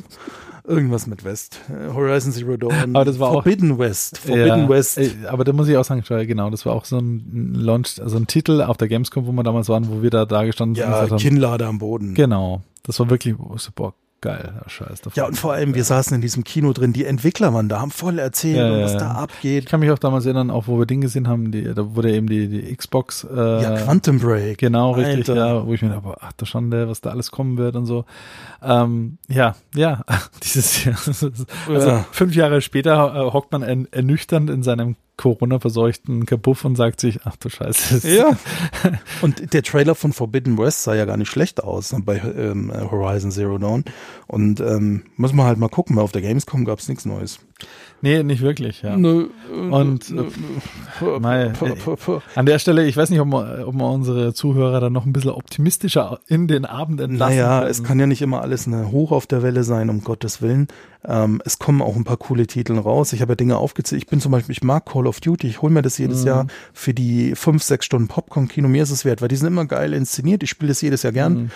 [SPEAKER 2] Irgendwas mit West. Horizon Zero Dawn.
[SPEAKER 1] Aber das war auch-
[SPEAKER 2] Forbidden West. Forbidden
[SPEAKER 1] ja,
[SPEAKER 2] West.
[SPEAKER 1] Aber da muss ich auch sagen, genau, das war auch so ein Launch, also ein Titel auf der Gamescom, wo wir damals waren, wo wir da, da gestanden sind
[SPEAKER 2] ja,
[SPEAKER 1] gesagt haben,
[SPEAKER 2] Kinnlade am Boden.
[SPEAKER 1] genau, das war wirklich, so, boah, geil, ja, scheiß. da
[SPEAKER 2] Ja, und
[SPEAKER 1] ich
[SPEAKER 2] vor allem, wir saßen in diesem Kino drin, die Entwickler waren da, haben voll erzählt,
[SPEAKER 1] Ja, ja,
[SPEAKER 2] was da
[SPEAKER 1] Ich
[SPEAKER 2] abgeht.
[SPEAKER 1] kann mich auch damals erinnern, auch wo wir den gesehen haben, die, da wurde eben die, die Xbox, äh,
[SPEAKER 2] ja, Quantum Break.
[SPEAKER 1] Genau, richtig,
[SPEAKER 2] Alter.
[SPEAKER 1] ja, wo ich mir dachte, ach du Schande, was da alles kommen wird und so. Ähm, ja, ja, dieses Jahr. Also fünf Jahre später äh, hockt man ern- ernüchternd in seinem Corona-verseuchten Kabuff und sagt sich, ach du Scheiße.
[SPEAKER 2] Ja. Und der Trailer von Forbidden West sah ja gar nicht schlecht aus ne, bei ähm, Horizon Zero Dawn. Und ähm, muss man halt mal gucken, weil auf der Gamescom gab es nichts Neues.
[SPEAKER 1] Nee, nicht wirklich, ja.
[SPEAKER 2] Nö,
[SPEAKER 1] Und,
[SPEAKER 2] nö,
[SPEAKER 1] äh,
[SPEAKER 2] nö.
[SPEAKER 1] mei,
[SPEAKER 2] puh.
[SPEAKER 1] An der Stelle, ich weiß nicht, ob wir, ob wir unsere Zuhörer dann noch ein bisschen optimistischer in den Abend entlassen
[SPEAKER 2] Naja,
[SPEAKER 1] können.
[SPEAKER 2] es kann ja nicht immer alles eine Hoch auf der Welle sein, um Gottes Willen. Ähm, es kommen auch ein paar coole Titel raus. Ich habe ja Dinge aufgezählt. Ich bin zum Beispiel, ich mag Call of Duty. Ich hole mir das
[SPEAKER 1] Mhm.
[SPEAKER 2] jedes Jahr für die fünf, sechs Stunden Popcorn-Kino. Mir ist es wert, weil die sind immer geil inszeniert. Ich spiele das jedes Jahr gern.
[SPEAKER 1] Mhm.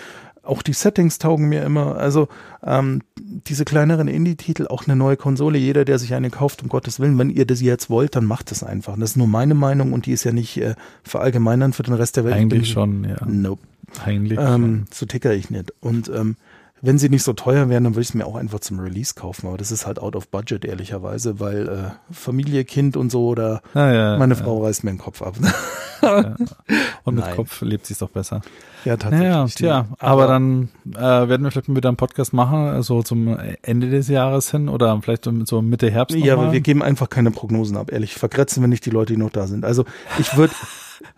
[SPEAKER 2] Auch die Settings taugen mir immer. Also ähm, diese kleineren Indie-Titel, auch eine neue Konsole. Jeder, der sich eine kauft, um Gottes Willen, wenn ihr das jetzt wollt, dann macht es einfach. Das ist nur meine Meinung und die ist ja nicht äh, verallgemeinern für den Rest der Welt. Ich
[SPEAKER 1] Eigentlich
[SPEAKER 2] bin-
[SPEAKER 1] schon, ja.
[SPEAKER 2] Nope.
[SPEAKER 1] Eigentlich
[SPEAKER 2] Ähm, so ticker ich nicht. Und ähm, wenn sie nicht so teuer wären, dann würde ich es mir auch einfach zum Release kaufen. Aber das ist halt out of budget, ehrlicherweise, weil äh, Familie, Kind und so oder.
[SPEAKER 1] Ah, ja,
[SPEAKER 2] meine
[SPEAKER 1] ja,
[SPEAKER 2] Frau reißt mir den Kopf ab.
[SPEAKER 1] Und mit
[SPEAKER 2] Nein.
[SPEAKER 1] Kopf lebt sich doch besser.
[SPEAKER 2] ja, tatsächlich.
[SPEAKER 1] Ja, tja, aber, dann äh, werden wir vielleicht wieder einen Podcast machen, also zum Ende des Jahres hin oder vielleicht so Mitte Herbst.
[SPEAKER 2] Ja, aber wir geben einfach keine Prognosen ab, ehrlich. Vergrätzen wir nicht die Leute, die noch da sind. Also ich würde,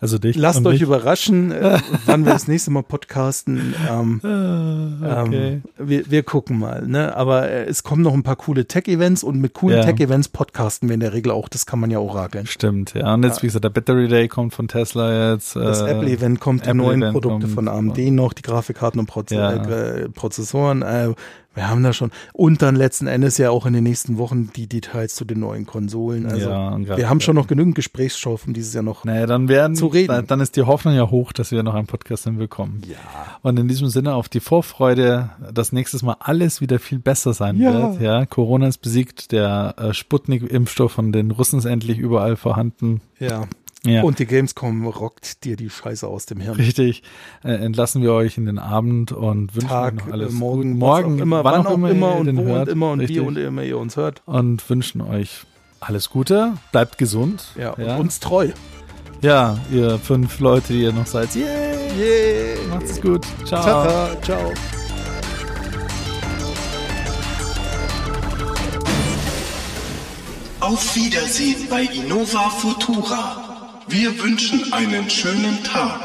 [SPEAKER 1] also dich.
[SPEAKER 2] lasst euch
[SPEAKER 1] mich.
[SPEAKER 2] überraschen, äh, wann wir das nächste Mal podcasten. Ähm,
[SPEAKER 1] Ah, okay.
[SPEAKER 2] ähm, wir, wir gucken mal, ne? Aber äh, es kommen noch ein paar coole Tech-Events und mit coolen
[SPEAKER 1] Ja.
[SPEAKER 2] Tech-Events podcasten wir in der Regel auch. Das kann man ja orakeln.
[SPEAKER 1] Stimmt, ja. Und jetzt, wie gesagt, der Battery Day kommt von Tesla jetzt.
[SPEAKER 2] Das
[SPEAKER 1] äh,
[SPEAKER 2] Apple-Event kommt, die
[SPEAKER 1] Apple
[SPEAKER 2] neuen
[SPEAKER 1] Event
[SPEAKER 2] Produkte
[SPEAKER 1] kommt.
[SPEAKER 2] von AMD noch, die Grafikkarten und Proze
[SPEAKER 1] Ja.
[SPEAKER 2] äh, Prozessoren. Wir haben da schon. Und dann letzten Endes ja auch in den nächsten Wochen die Details zu den neuen Konsolen. Also
[SPEAKER 1] ja, und
[SPEAKER 2] wir haben schon noch genügend Gesprächsstoff, um dieses Jahr noch.
[SPEAKER 1] Naja, dann werden,
[SPEAKER 2] zu reden.
[SPEAKER 1] Dann, dann ist die Hoffnung ja hoch, dass wir noch einen Podcast hinbekommen.
[SPEAKER 2] Ja.
[SPEAKER 1] Und in diesem Sinne auf die Vorfreude, dass nächstes Mal alles wieder viel besser sein
[SPEAKER 2] Ja.
[SPEAKER 1] wird. Ja, Corona ist besiegt, der äh, Sputnik-Impfstoff von den Russen ist endlich überall vorhanden.
[SPEAKER 2] Ja.
[SPEAKER 1] Ja.
[SPEAKER 2] Und die Gamescom rockt dir die Scheiße aus dem Hirn.
[SPEAKER 1] Richtig, äh, entlassen wir euch in den Abend und wünschen
[SPEAKER 2] Tag,
[SPEAKER 1] euch noch alles
[SPEAKER 2] äh, morgen,
[SPEAKER 1] morgen,
[SPEAKER 2] auch immer,
[SPEAKER 1] wann, auch immer, ihr
[SPEAKER 2] und wo
[SPEAKER 1] hört,
[SPEAKER 2] und immer und wie
[SPEAKER 1] richtig.
[SPEAKER 2] und immer ihr uns hört.
[SPEAKER 1] und wünschen euch alles Gute, bleibt gesund.
[SPEAKER 2] Ja, und
[SPEAKER 1] ja.
[SPEAKER 2] uns treu.
[SPEAKER 1] ja, ihr fünf Leute, die ihr noch seid. Yeah,
[SPEAKER 2] Yeah.
[SPEAKER 1] macht's gut. Ciao.
[SPEAKER 2] Tata, ciao.
[SPEAKER 3] Auf Wiedersehen bei Innova Futura. Wir wünschen einen schönen Tag.